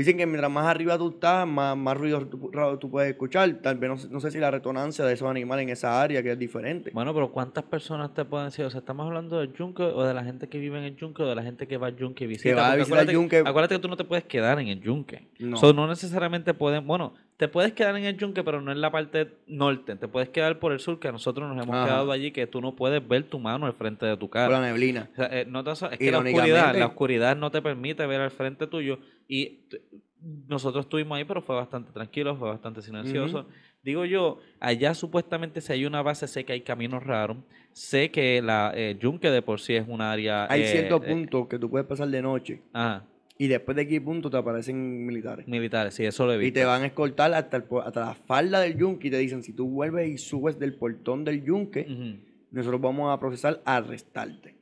Dicen que mientras más arriba tú estás, más, más ruido tú, tú puedes escuchar. Tal vez no, no sé si la resonancia de esos animales en esa área que es diferente. Bueno, pero ¿cuántas personas te pueden decir? O sea, ¿estamos hablando del yunque o de la gente que vive en el yunque o de la gente que va al yunque y visita? va a visitar el acuérdate, yunque. acuérdate que tú no te puedes quedar en el yunque. No. So, no necesariamente pueden... Bueno, te puedes quedar en el yunque, pero no en la parte norte. Te puedes quedar por el sur, que nosotros nos hemos Ajá. quedado allí, que tú no puedes ver tu mano al frente de tu Por la cara. neblina. O sea, eh, no te- es que la oscuridad, la oscuridad no te permite ver al frente tuyo y nosotros estuvimos ahí, pero fue bastante tranquilo, fue bastante silencioso. Digo yo, allá supuestamente si hay una base, sé que hay caminos raros, sé que la eh, Yunque de por sí es un área... Hay eh, ciertos eh, puntos que tú puedes pasar de noche ajá, y después de aquí puntos te aparecen militares. militares, sí, eso lo he Y te van a escoltar hasta, el hasta la falda del yunque y te dicen, si tú vuelves y subes del portón del yunque, nosotros vamos a procesar arrestarte.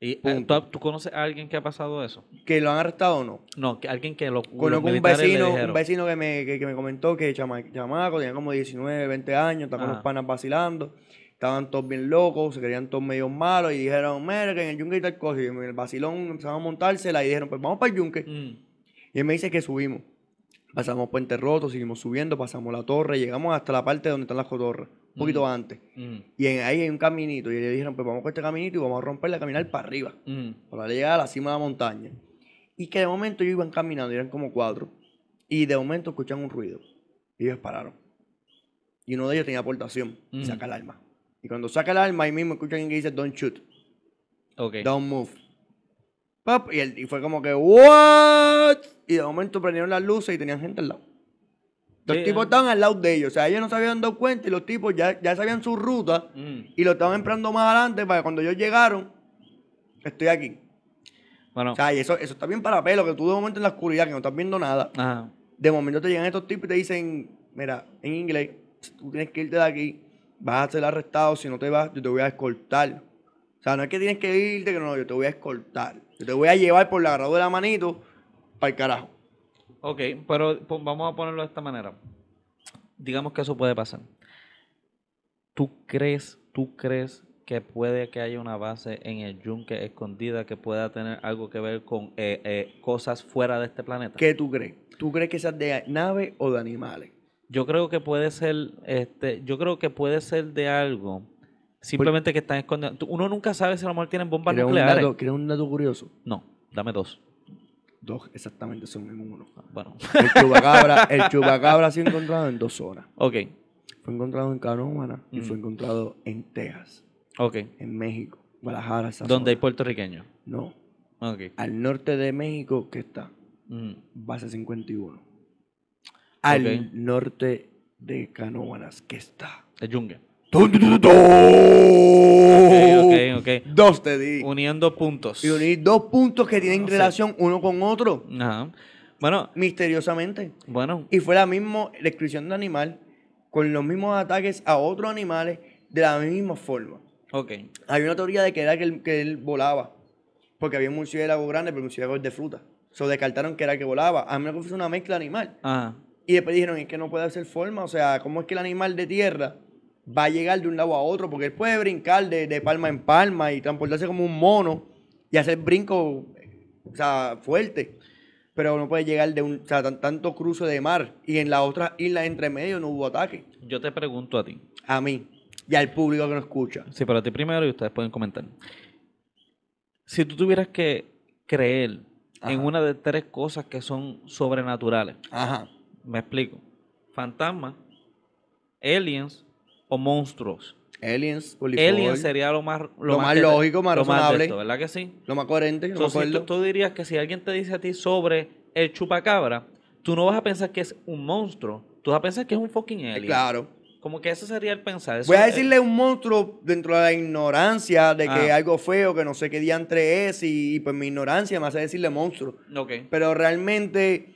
Y, eh. ¿tú, tú conoces a alguien que ha pasado eso? ¿Que lo han arrestado o no? No, que alguien que lo, Conozco un vecino, un vecino que me, que, que me comentó que chama, chamaco tenía como 19, 20 años, estaban con los panas vacilando, estaban todos bien locos, se querían todos medio malos y dijeron, mira que en el yunque hay tal cosa. Y en el vacilón empezaron a montársela y dijeron, pues vamos para el yunque. Mm, Y él me dice que subimos. Pasamos Puente Roto, seguimos subiendo, pasamos la torre, llegamos hasta la parte donde están las cotorras, un poquito Ujú. antes. mm, Y en- ahí hay un caminito. Y le dijeron, pues vamos con este caminito y vamos a romperle a caminar para arriba, mm. para llegar a la cima de la montaña. Y que de momento ellos iban caminando, eran como cuatro. Y de momento escuchan un ruido. Y ellos pararon. Y uno de ellos tenía aportación. Y saca el arma. Y cuando saca el arma, ahí mismo escuchan que dice, don't shoot, Ok. don't move. Pop, y, él- y fue como que, what? Y de momento prendieron las luces y tenían gente al lado. Los tipos ah. estaban al lado de ellos. O sea, ellos no se habían dado cuenta y los tipos ya, ya sabían su ruta Mm. y lo estaban esperando más adelante para que cuando ellos llegaron, estoy aquí. Bueno, O sea, y eso, eso está bien para pelo, que tú de momento en la oscuridad, que no estás viendo nada, ajá. de momento te llegan estos tipos y te dicen, mira, en inglés, tú tienes que irte de aquí, vas a ser arrestado, si no te vas, yo te voy a escoltar. O sea, no es que tienes que irte, que no, yo te voy a escoltar. Yo te voy a llevar por la agarrado de la manito para el carajo. Ok, pero vamos a ponerlo de esta manera. Digamos que eso puede pasar. ¿Tú crees, tú crees que puede que haya una base en el yunque escondida que pueda tener algo que ver con eh, eh, cosas fuera de este planeta? ¿Qué tú crees? ¿Tú crees que seas de nave o de animales? Yo creo que puede ser, este, yo creo que puede ser de algo. Simplemente que están escondiendo. Uno nunca sabe si a lo mejor tienen bombas ¿Quieres un, nucleares. dato, ¿Quieres un dato curioso? No, dame dos. Dos exactamente son en uno. Bueno, El chupacabra, el chupacabra ha sido encontrado en dos zonas. ok, Fue encontrado en Canóvana y fue Mm. encontrado en Texas, ok. en México, Guadalajara, esa Donde hay puertorriqueños. No, Ok. al norte de México, ¿qué está? Mm, Base 51. Al Ok. norte de Canóvanas, ¿qué está? El yunque. ¡Tun, tun, tun, tun! Ok, ok, ok. Dos te di. Uniendo puntos. Y unir dos puntos que tienen relación uno con otro, Ajá. Bueno, misteriosamente. bueno. Y fue la misma descripción de animal, con los mismos ataques a otros animales de la misma forma. Ok. Había una teoría de que era que él, que él volaba, porque había un murciélago grande, pero el murciélago es de fruta. So descartaron que era el que volaba, a menos que fuese una mezcla animal. Ajá. Y después dijeron, es que no puede hacer forma, o sea, ¿cómo es que el animal de tierra va a llegar de un lado a otro? Porque él puede brincar de, de palma en palma y transportarse como un mono y hacer brinco, o sea, fuerte. Pero no puede llegar de un, o sea, tan- tanto cruce de mar. Y en las otras islas entre medio no hubo ataque. Yo te pregunto a ti. A mí y al público que nos escucha. Sí, pero a ti primero y ustedes pueden comentar. Si tú tuvieras que creer en una de tres cosas que son sobrenaturales, Ajá. me explico. Fantasmas, aliens o monstruos. Aliens, Polifor, Aliens sería lo más, Lo más te- lógico, más lo razonable. esto, ¿verdad que sí? lo más coherente, lo más si tú, tú dirías que si alguien te dice a ti sobre el chupacabra, tú no vas a pensar que es un monstruo, tú vas a pensar que es un fucking alien. Claro. Como que ese sería el pensar. Eso Voy a es- decirle un monstruo dentro de la ignorancia de que Ah. algo feo, que no sé qué diantre es, y, y pues mi ignorancia me hace decirle monstruo. Ok, Pero realmente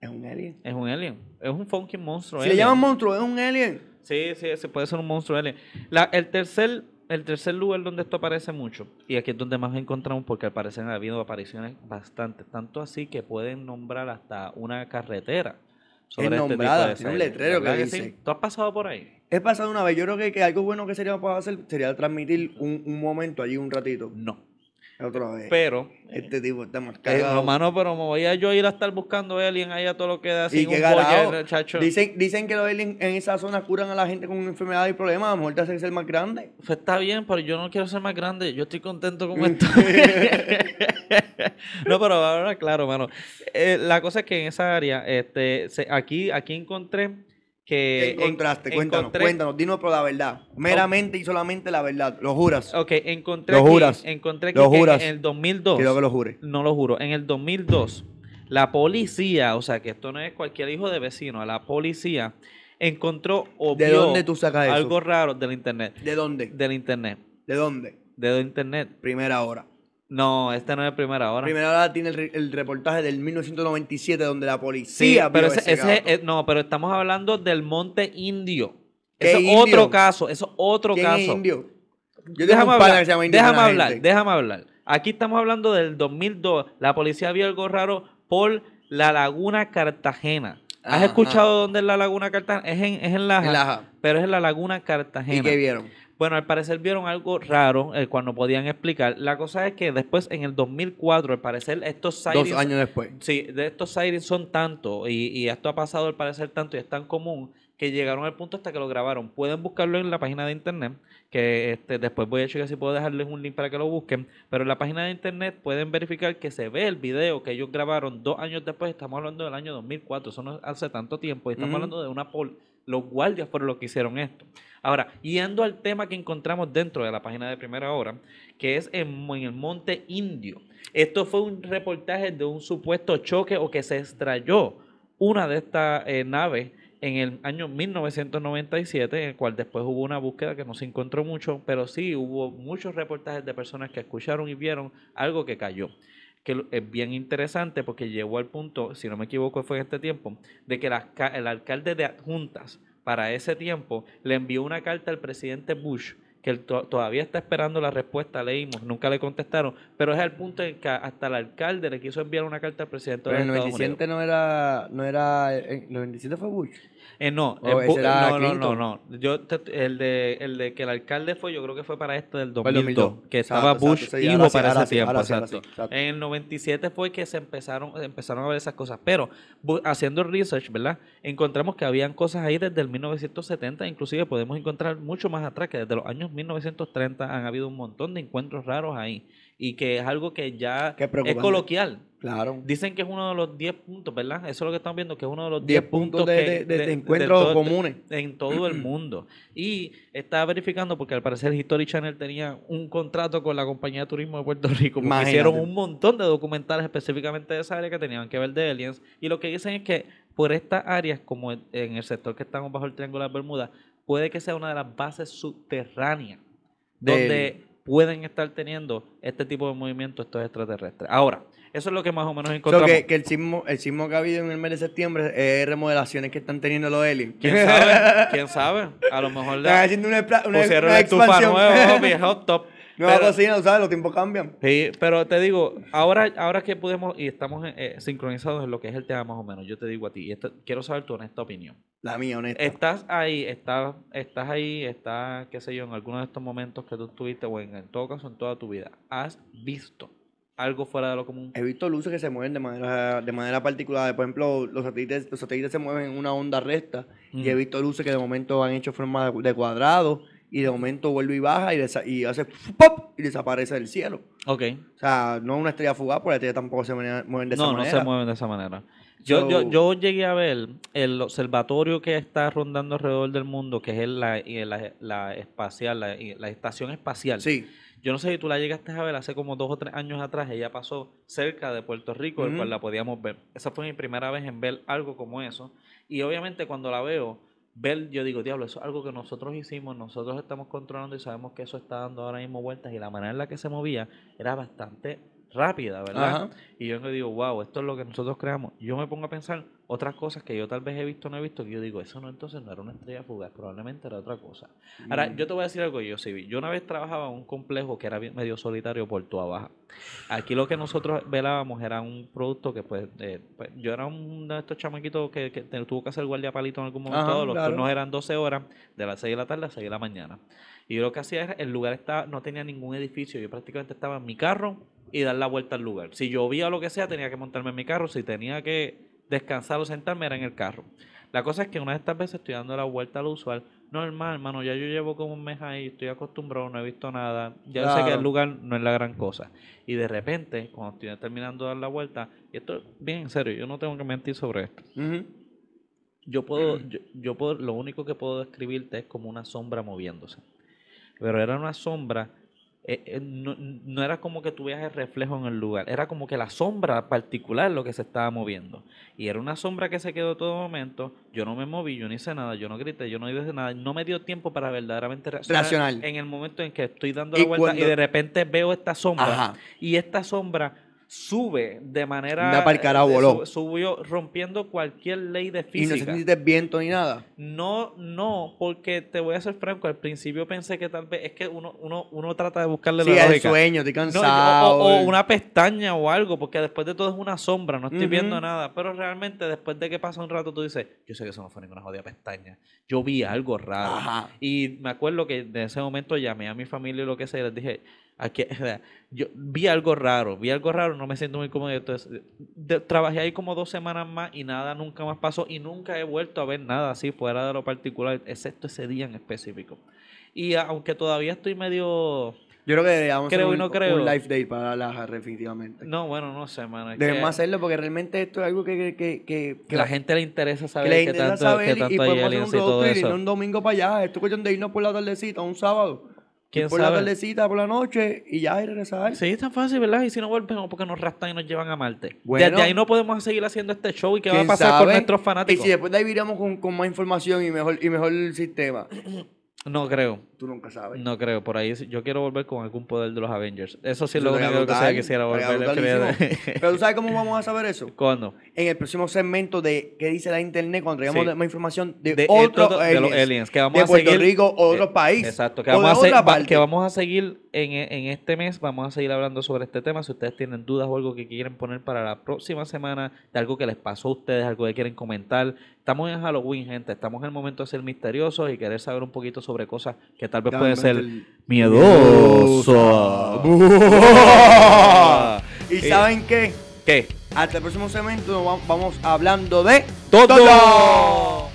es un alien. es un alien. Es un fucking monstruo. Si le alien. llaman monstruo, es un alien. Sí, sí, se puede ser un monstruo alien. La- el, tercer, el tercer lugar donde esto aparece mucho, y aquí es donde más encontramos, porque al parecer ha habido apariciones bastantes, tanto así que pueden nombrar hasta una carretera sobre este nombrada, tiene un letrero que ¿Verdad dice. sí? ¿Tú has pasado por ahí? He pasado una vez, yo creo que, que algo bueno que sería para hacer sería transmitir un, un momento allí un ratito. No. Otra vez. Pero, este tipo está más eh, cagado. hermano, pero me voy a yo ir a estar buscando alien ahí a todo lo que da así. y carajo. boller, chacho. Dicen, dicen que los aliens en esa zona curan a la gente con enfermedades y problemas. A lo mejor te hacen ser más grande. Pues está bien, pero yo no quiero ser más grande. Yo estoy contento como estoy. no, pero ahora, claro, mano. Eh, la cosa es que en esa área, este, se- aquí, aquí encontré que... ¿Qué encontraste? en- cuéntanos, encontré- cuéntanos, dinos por la verdad. Meramente y solamente la verdad. Lo juras. Ok, encontré Lo que, juras. encontré que, Lo que juras. en el 2002... Quiero que lo jures. No lo juro. En el 2002, la policía, o sea, que esto no es cualquier hijo de vecino, la policía encontró o ¿De vio dónde tú sacas eso? algo raro del internet. ¿De dónde? Del internet. ¿De dónde? De internet. Primera hora. No, este no es primera hora. Primera hora tiene el, re- el reportaje del 1997 donde la Sí, policía pero vio ese, es- no, pero estamos hablando del Monte Indio. ¿Qué Eso es otro caso, eso es otro ¿Quién caso. es indio? Yo Déjame hablar, que se llama indio déjame hablar, déjame hablar. Aquí estamos hablando del 2002. La policía vio algo raro por la Laguna Cartagena. ¿Has Ajá. escuchado dónde es la Laguna Cartagena? Es en, es en Laja, En Laja. pero es en la Laguna ¿Y Cartagena. qué vieron? Bueno, al parecer vieron algo raro el cual no podían explicar. La cosa es que después, en el 2004, al parecer, estos Dos sightings años después. Sí, de estos sightings son tanto y, y esto ha pasado al parecer tanto y es tan común que llegaron al punto hasta que lo grabaron. Pueden buscarlo en la página de internet, que este, después voy a checar si puedo dejarles un link para que lo busquen, pero en la página de internet pueden verificar que se ve el video que ellos grabaron dos años después, estamos hablando del año 2004, eso no hace tanto tiempo, y estamos hablando de una pol los guardias fueron los que hicieron esto. Ahora, yendo al tema que encontramos dentro de la página de primera hora, que es en, el Monte Indio. Esto fue un reportaje de un supuesto choque o que se estrelló una de estas eh, naves en el año 1997, en el cual después hubo una búsqueda que no se encontró mucho, pero sí hubo muchos reportajes de personas que escucharon y vieron algo que cayó. Que es bien interesante porque llegó al punto, si no me equivoco fue en este tiempo, de que la el alcalde de adjuntas para ese tiempo le envió una carta al presidente Bush que él to- todavía está esperando la respuesta, leímos, nunca le contestaron, pero es al punto en que hasta el alcalde le quiso enviar una carta al presidente Pero de el Estados Unidos. 97 no era, no era, en el 97 fue Bush. Eh, no, Oh, eh, no, no, no, no. Yo te- el de el de que el alcalde fue, yo creo que fue para este del Fue el 2002, 2002. que Exacto, estaba exacto, Bush sí, hijo ahora sí, para ese tiempo, sí, exacto. exacto. En el 97 fue que se empezaron empezaron a ver esas cosas, pero haciendo research, ¿verdad? Encontramos que habían cosas ahí desde el 1970, inclusive podemos encontrar mucho más atrás que desde los años 1930 han habido un montón de encuentros raros ahí y que es algo que ya es coloquial. Claro. Dicen que es uno de los 10 puntos, ¿verdad? Eso es lo que están viendo, que es uno de los 10 10 puntos de, que- de- de- encuentros comunes. en todo el mundo. Y estaba verificando porque al parecer History Channel tenía un contrato con la compañía de turismo de Puerto Rico. Porque hicieron un montón de documentales específicamente de esa área que tenían que ver de aliens. Y lo que dicen es que por estas áreas, como en el sector que estamos bajo el Triángulo de las Bermudas, puede que sea una de las bases subterráneas De donde pueden estar teniendo este tipo de movimientos estos extraterrestres. Ahora, eso es lo que más o menos So encontramos. que, que el sismo, el sismo que ha habido en el mes de septiembre es remodelaciones que están teniendo los aliens. ¿Quién sabe? ¿Quién sabe? A lo mejor Están le haciendo una, una, pusieron una expansión. nueva, papi, hot top. Nueva Pero- cocina, tú sabes, los tiempos cambian. Sí, pero te digo, ahora, ahora que podemos y estamos eh, sincronizados en lo que es el tema más o menos, yo te digo a ti, y esto- quiero saber tu honesta opinión. La mía, honesta. Estás ahí, estás, estás ahí, estás, qué sé yo, en alguno de estos momentos que tú estuviste, o en, en todo caso en toda tu vida, ¿has visto algo fuera de lo común? He visto luces que se mueven de manera, de manera particular. Por ejemplo, los satélites, los satélites se mueven en una onda recta. Y he visto luces que de momento han hecho forma de, de cuadrado. Y de momento vuelve y baja y, y hace ¡pop! y desaparece del cielo. Ok. O sea, no es una estrella fugaz, porque las estrellas tampoco se mueven, de no, esa no manera. se mueven de esa manera. Yo, yo, So- yo llegué a ver el observatorio que está rondando alrededor del mundo, que es el- la, la, la espacial, la, la estación espacial. Sí. Yo no sé si tú la llegaste a ver hace como dos o tres años atrás. Ella pasó cerca de Puerto Rico, el cual la podíamos ver. Esa fue mi primera vez en ver algo como eso. Y obviamente cuando la veo, ver, yo digo, diablo, eso es algo que nosotros hicimos, nosotros estamos controlando y sabemos que eso está dando ahora mismo vueltas. Y la manera en la que se movía era bastante rápida, ¿verdad? Ajá. Y yo me digo, wow, esto es lo que nosotros creamos. Yo me pongo a pensar otras cosas que yo tal vez he visto o no he visto, que yo digo, eso no entonces no era una estrella fugaz, probablemente era otra cosa. Ahora, Mm. yo te voy a decir algo, yo sí vi. Yo una vez trabajaba en un complejo que era medio solitario por Tua Baja. Aquí lo que nosotros velábamos era un producto que, pues, eh, pues, yo era un de estos chamaquitos que, tuvo que hacer guardia palito en algún momento. Ajá. Los claro. turnos eran 12 horas, de las 6 de la tarde a 6 de la mañana. Y yo lo que hacía era, el lugar estaba, no tenía ningún edificio, yo prácticamente estaba en mi carro y dar la vuelta al lugar. Si llovía o lo que sea, tenía que montarme en mi carro, si tenía que descansar o sentarme era en el carro. La cosa es que una de estas veces estoy dando la vuelta al usual. Normal, hermano, ya yo llevo como un mes ahí, estoy acostumbrado, no he visto nada. Ya sé que el lugar no es la gran cosa. Y de repente, cuando estoy terminando de dar la vuelta, y esto es bien en serio, yo no tengo que mentir sobre esto. Yo puedo, yo, yo puedo, lo único que puedo describirte es como una sombra moviéndose. Pero era una sombra, eh, eh, no, no era como que tuvieras el reflejo en el lugar, era como que la sombra particular lo que se estaba moviendo. Y era una sombra que se quedó todo momento, yo no me moví, yo no hice nada, yo no grité, yo no hice nada, no me dio tiempo para verdaderamente reaccionar Racional. en el momento en que estoy dando Y la vuelta cuando- y de repente veo esta sombra Ajá. y esta sombra sube de manera pa'l carajo, eh, voló. sub- subió rompiendo cualquier ley de Y no física. sentiste viento ni nada. No, no, porque te voy a ser franco, al principio pensé que tal vez es que uno, uno, uno trata de buscarle Sí, la el lógica. sueño, estoy No, cansado. o, o una pestaña o algo, porque después de todo es una sombra, no estoy viendo nada. Pero realmente después de que pasa un rato tú dices, yo sé que eso no fue ninguna jodida pestaña. Yo vi algo raro. Ajá. Y me acuerdo que de ese momento llamé a mi familia y lo que sea, y les dije, aquí, yo vi algo raro, vi algo raro, no me siento muy cómodo. Entonces, de- trabajé ahí como dos semanas más y nada nunca más pasó y nunca he vuelto a ver nada así fuera de lo particular, excepto ese día en específico. Y aunque todavía estoy medio... Yo creo que deberíamos Creo hacer y no un, creo. un live day para la definitivamente. No, bueno, no sé, mano. Debemos que- hacerlo porque realmente esto es algo que, que, que, la gente le interesa que saber qué tanto, saber qué y- tanto y hay podemos hacer un y road trip y no un domingo para allá. Esto es cuestión de irnos por la tardecita, un sábado. ¿Quién por la tardecita, por la noche y ya y regresar. Sí, es tan fácil, ¿verdad? Y si no volvemos porque nos rastan y nos llevan a Marte. Bueno. Desde ahí no podemos seguir haciendo este show y qué va a ¿Quién pasar con sabe? nuestros Y fanáticos. si después de ahí viramos con, con más información y mejor, y mejor sistema. No creo, Tú nunca sabes. no creo. Por ahí yo quiero volver con algún poder de los Avengers. Eso sí es lo único que sí quisiera volver. Pero tú sabes cómo vamos a saber eso. ¿Cuándo? En el próximo segmento de qué dice la internet cuando traigamos Sí. más información de, De, otros esto- de los aliens, que vamos de a Puerto seguir, Rico o otro eh, país. Exacto, que vamos, a parte. que vamos a seguir en, en este mes, vamos a seguir hablando sobre este tema. Si ustedes tienen dudas o algo que quieren poner para la próxima semana, de algo que les pasó a ustedes, algo que quieren comentar. Estamos en Halloween, gente. Estamos en el momento de ser misteriosos y querer saber un poquito sobre cosas que tal vez pueden ser Miedosa. miedosas. ¿Y saben qué? ¿Qué? Hasta el próximo segmento vamos hablando de ¡Todo!